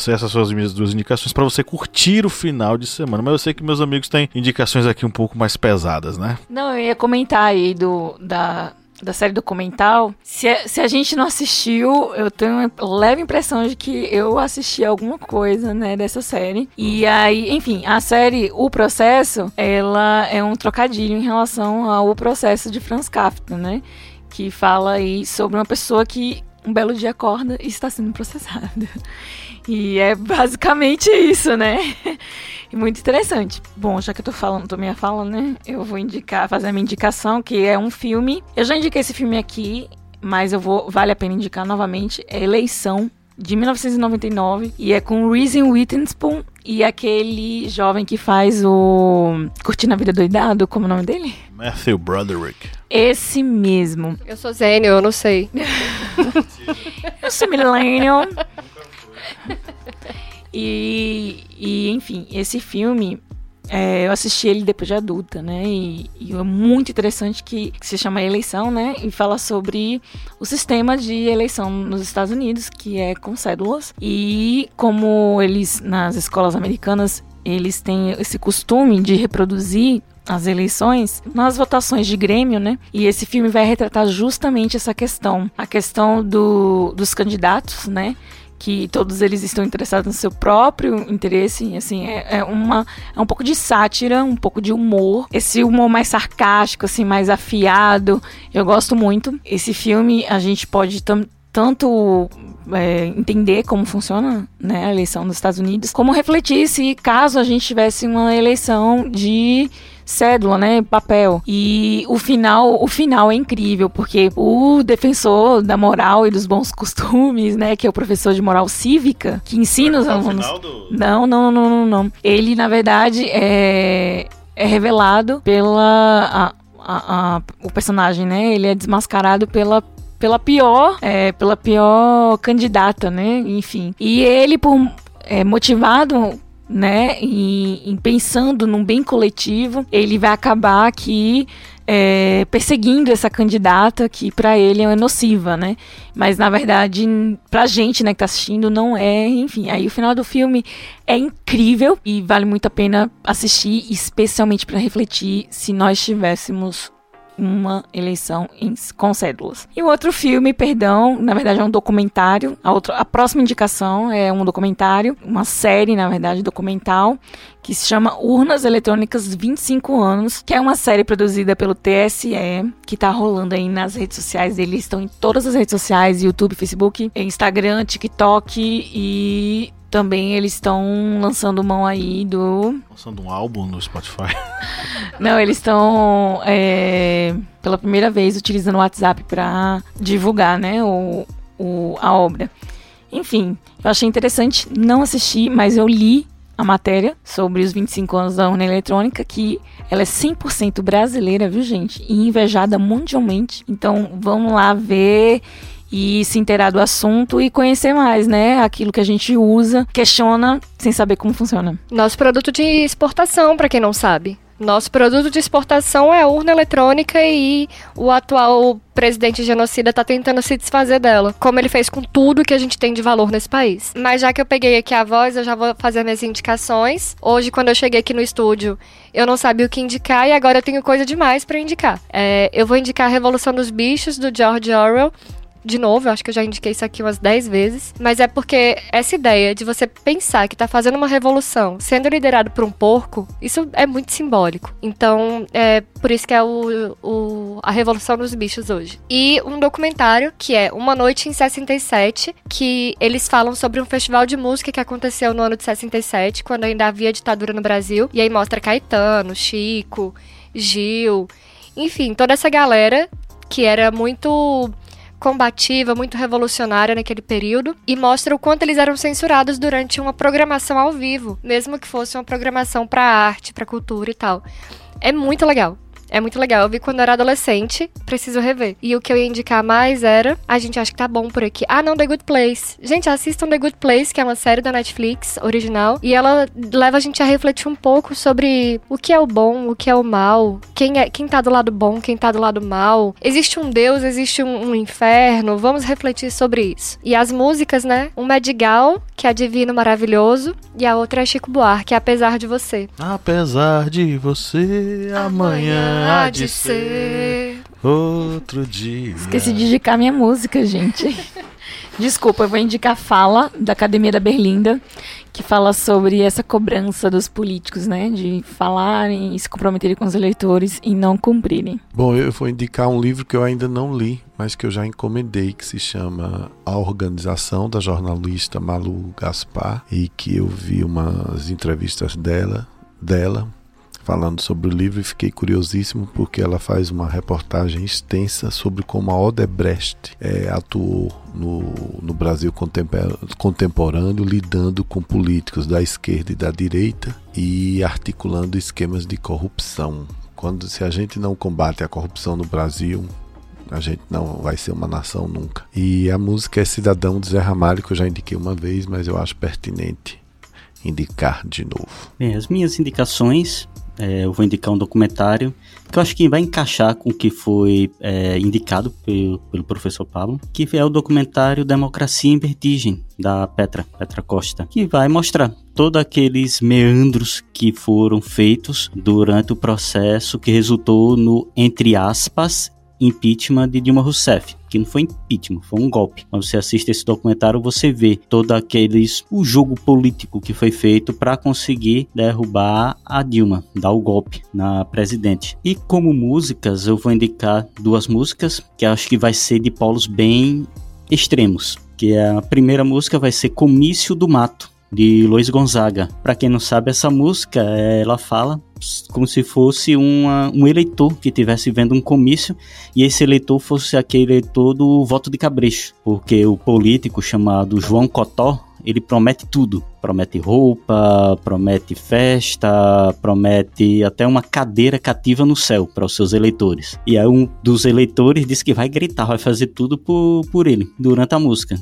Essas são as minhas duas indicações para você curtir o final de semana. Mas eu sei que meus amigos têm indicações aqui um pouco mais pesadas, né?
Não, eu ia comentar aí do, da, da série documental. Se a, se a gente não assistiu, eu tenho uma leve impressão de que eu assisti alguma coisa, né, dessa série. E aí, enfim, a série O Processo, ela é um trocadilho em relação ao processo de Franz Kafka, né? Que fala aí sobre uma pessoa que um belo dia acorda e está sendo processado. E é basicamente isso, né? Muito interessante. Bom, já que eu tô falando, tô minha fala, né? Eu vou indicar, fazer a minha indicação, que é um filme. Eu já indiquei esse filme aqui, mas eu vou, vale a pena indicar novamente. É Eleição, de 1999, e é com Reese Witherspoon e aquele jovem que faz o Curtindo a Vida Doidado, como é o nome dele?
Matthew Broderick.
Esse mesmo.
Eu sou Zênio, eu não sei.
Eu sou millennial. E, e, enfim, esse filme, é, eu assisti ele depois de adulta, né? E, e é muito interessante que, que, se chama Eleição, né? E fala sobre o sistema de eleição nos Estados Unidos, que é com cédulas. E como eles, nas escolas americanas, eles têm esse costume de reproduzir as eleições nas votações de Grêmio, né? E esse filme vai retratar justamente essa questão, a questão do, dos candidatos, né? Que todos eles estão interessados no seu próprio interesse, assim, é, é, uma é um pouco de sátira, um pouco de humor, esse humor mais sarcástico, assim, mais afiado, eu gosto muito. Esse filme a gente pode tanto é, entender como funciona né, a eleição nos Estados Unidos, como refletir se caso a gente tivesse uma eleição de cédula, né, papel. E o final, o final é incrível, porque o defensor da moral e dos bons costumes, né, que é o professor de moral cívica, que ensina os alunos. Do... Não, não, não, não, não. Ele, na verdade, é, é revelado pela. A, a, a, o personagem, né? Ele é desmascarado pela pela pior, é, pela pior candidata, né? Enfim. E ele, por é, motivado né, em, pensando num bem coletivo, ele vai acabar aqui é, perseguindo essa candidata que para ele é nociva, né? Mas na verdade, pra gente, né, que tá assistindo, não é, enfim. Aí o final do filme é incrível e vale muito a pena assistir, especialmente para refletir se nós tivéssemos uma eleição em, com cédulas. E o outro filme, perdão, na verdade é um documentário. A, outra, a próxima indicação é um documentário, uma série, na verdade, documental, que se chama Urnas Eletrônicas 25 anos, que é uma série produzida pelo TSE, que tá rolando aí nas redes sociais. Eles estão em todas as redes sociais, YouTube, Facebook, Instagram, TikTok e também eles estão lançando mão aí do.
Lançando um álbum no Spotify.
Não, eles estão é, pela primeira vez utilizando o WhatsApp para divulgar, né, o, o, a obra. Enfim, eu achei interessante, não assisti, mas eu li a matéria sobre os 25 anos da urna eletrônica, que ela é 100% brasileira, viu, gente? E invejada mundialmente. Então, vamos lá ver e se inteirar do assunto e conhecer mais, né? Aquilo que a gente usa, questiona sem saber como funciona.
Nosso produto de exportação, para quem não sabe. Nosso produto de exportação é a urna eletrônica e o atual presidente genocida está tentando se desfazer dela, como ele fez com tudo que a gente tem de valor nesse país. Mas já que eu peguei aqui a voz, eu já vou fazer minhas indicações. Hoje, quando eu cheguei aqui no estúdio, eu não sabia o que indicar e agora eu tenho coisa demais para indicar. É, eu vou indicar a Revolução dos Bichos, do George Orwell, de novo, eu acho que eu já indiquei isso aqui umas 10 vezes, mas é porque essa ideia de você pensar que tá fazendo uma revolução sendo liderado por um porco, isso é muito simbólico. Então, é por isso que é o, o, a revolução dos bichos hoje. E um documentário que é Uma Noite em 67, que eles falam sobre um festival de música que aconteceu no ano de 67, quando ainda havia ditadura no Brasil, e aí mostra Caetano, Chico, Gil, enfim, toda essa galera que era muito combativa, muito revolucionária naquele período e mostra o quanto eles eram censurados durante uma programação ao vivo, mesmo que fosse uma programação para arte, para cultura e tal. É muito legal. É muito legal. Eu vi quando eu era adolescente, preciso rever. E o que eu ia indicar mais era. A gente acha que tá bom por aqui. Ah, não, The Good Place. Gente, assistam The Good Place, que é uma série da Netflix original. E ela leva a gente a refletir um pouco sobre o que é o bom, o que é o mal, quem, é, quem tá do lado bom, quem tá do lado mal. Existe um Deus, existe um, um inferno. Vamos refletir sobre isso. E as músicas, né? Uma é de Gal, que é Divino Maravilhoso, e a outra é Chico Buarque, Apesar de Você.
Apesar de você, amanhã há de ser. Outro dia.
Esqueci de indicar minha música, gente. Desculpa, eu vou indicar Fala, da Academia da Berlinda, que fala sobre essa cobrança dos políticos, né? De falarem e se comprometerem com os eleitores e não cumprirem.
Bom, eu vou indicar um livro que eu ainda não li, mas que eu já encomendei, que se chama A Organização, da jornalista Malu Gaspar, e que eu vi umas entrevistas dela, dela falando sobre o livro e fiquei curiosíssimo porque ela faz uma reportagem extensa sobre como a Odebrecht é, atuou no, no Brasil contemporâneo, lidando com políticos da esquerda e da direita e articulando esquemas de corrupção. Quando se a gente não combate a corrupção no Brasil, a gente não vai ser uma nação nunca. E a música é Cidadão de Zé Ramalho, que eu já indiquei uma vez, mas eu acho pertinente indicar de novo.
Bem, as minhas indicações é, eu vou indicar um documentário que eu acho que vai encaixar com o que foi é, indicado pelo, pelo, professor Pablo, que é o documentário Democracia em Vertigem, da Petra, Petra Costa, que vai mostrar todos aqueles meandros que foram feitos durante o processo que resultou no, entre aspas, impeachment de Dilma Rousseff, que não foi impeachment, foi um golpe. Quando você assiste esse documentário, você vê todo aqueles o jogo político que foi feito para conseguir derrubar a Dilma, dar o golpe na presidente. E como músicas, eu vou indicar duas músicas que acho que vai ser de polos bem extremos. Que é a primeira música vai ser Comício do Mato, de Luiz Gonzaga. Para quem não sabe, essa música, ela fala como se fosse uma, um eleitor que estivesse vendo um comício e esse eleitor fosse aquele eleitor do voto de cabrecho, porque o político chamado João Cotó, ele promete tudo. Promete roupa, promete festa, promete até uma cadeira cativa no céu para os seus eleitores. E aí um dos eleitores disse que vai gritar, vai fazer tudo por, por ele durante a música.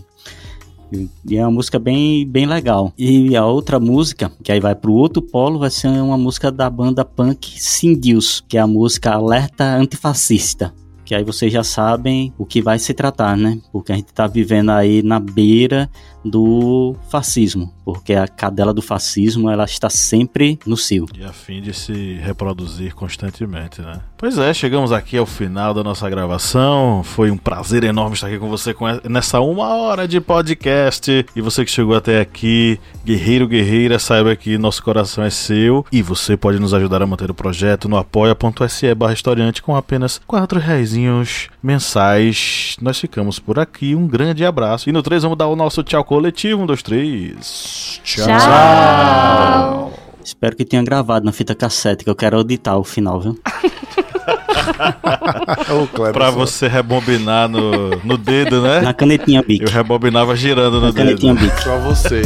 E é uma música bem, bem legal. E a outra música, que aí vai pro outro polo, vai ser uma música da banda punk Sindius, que é a música Alerta Antifascista que aí vocês já sabem o que vai se tratar, né? Porque a gente está vivendo aí na beira do fascismo, porque a cadela do fascismo ela está sempre no cio.
E a fim de se reproduzir constantemente, né? Pois é, chegamos aqui ao final da nossa gravação. Foi um prazer enorme estar aqui com você nessa uma hora de podcast. E você que chegou até aqui, guerreiro, guerreira, saiba que nosso coração é seu e você pode nos ajudar a manter o projeto no apoia.se barra historiante com apenas quatro reais mensais. Nós ficamos por aqui. Um grande abraço. E no 3 vamos dar o nosso tchau coletivo. Um, dois, três.
Tchau. tchau.
Espero que tenha gravado na fita cassete, que eu quero auditar o final, viu?
pra você rebobinar no, no dedo, né?
Na canetinha Bic.
Eu rebobinava girando no Na dedo.
canetinha Bic.
Pra você.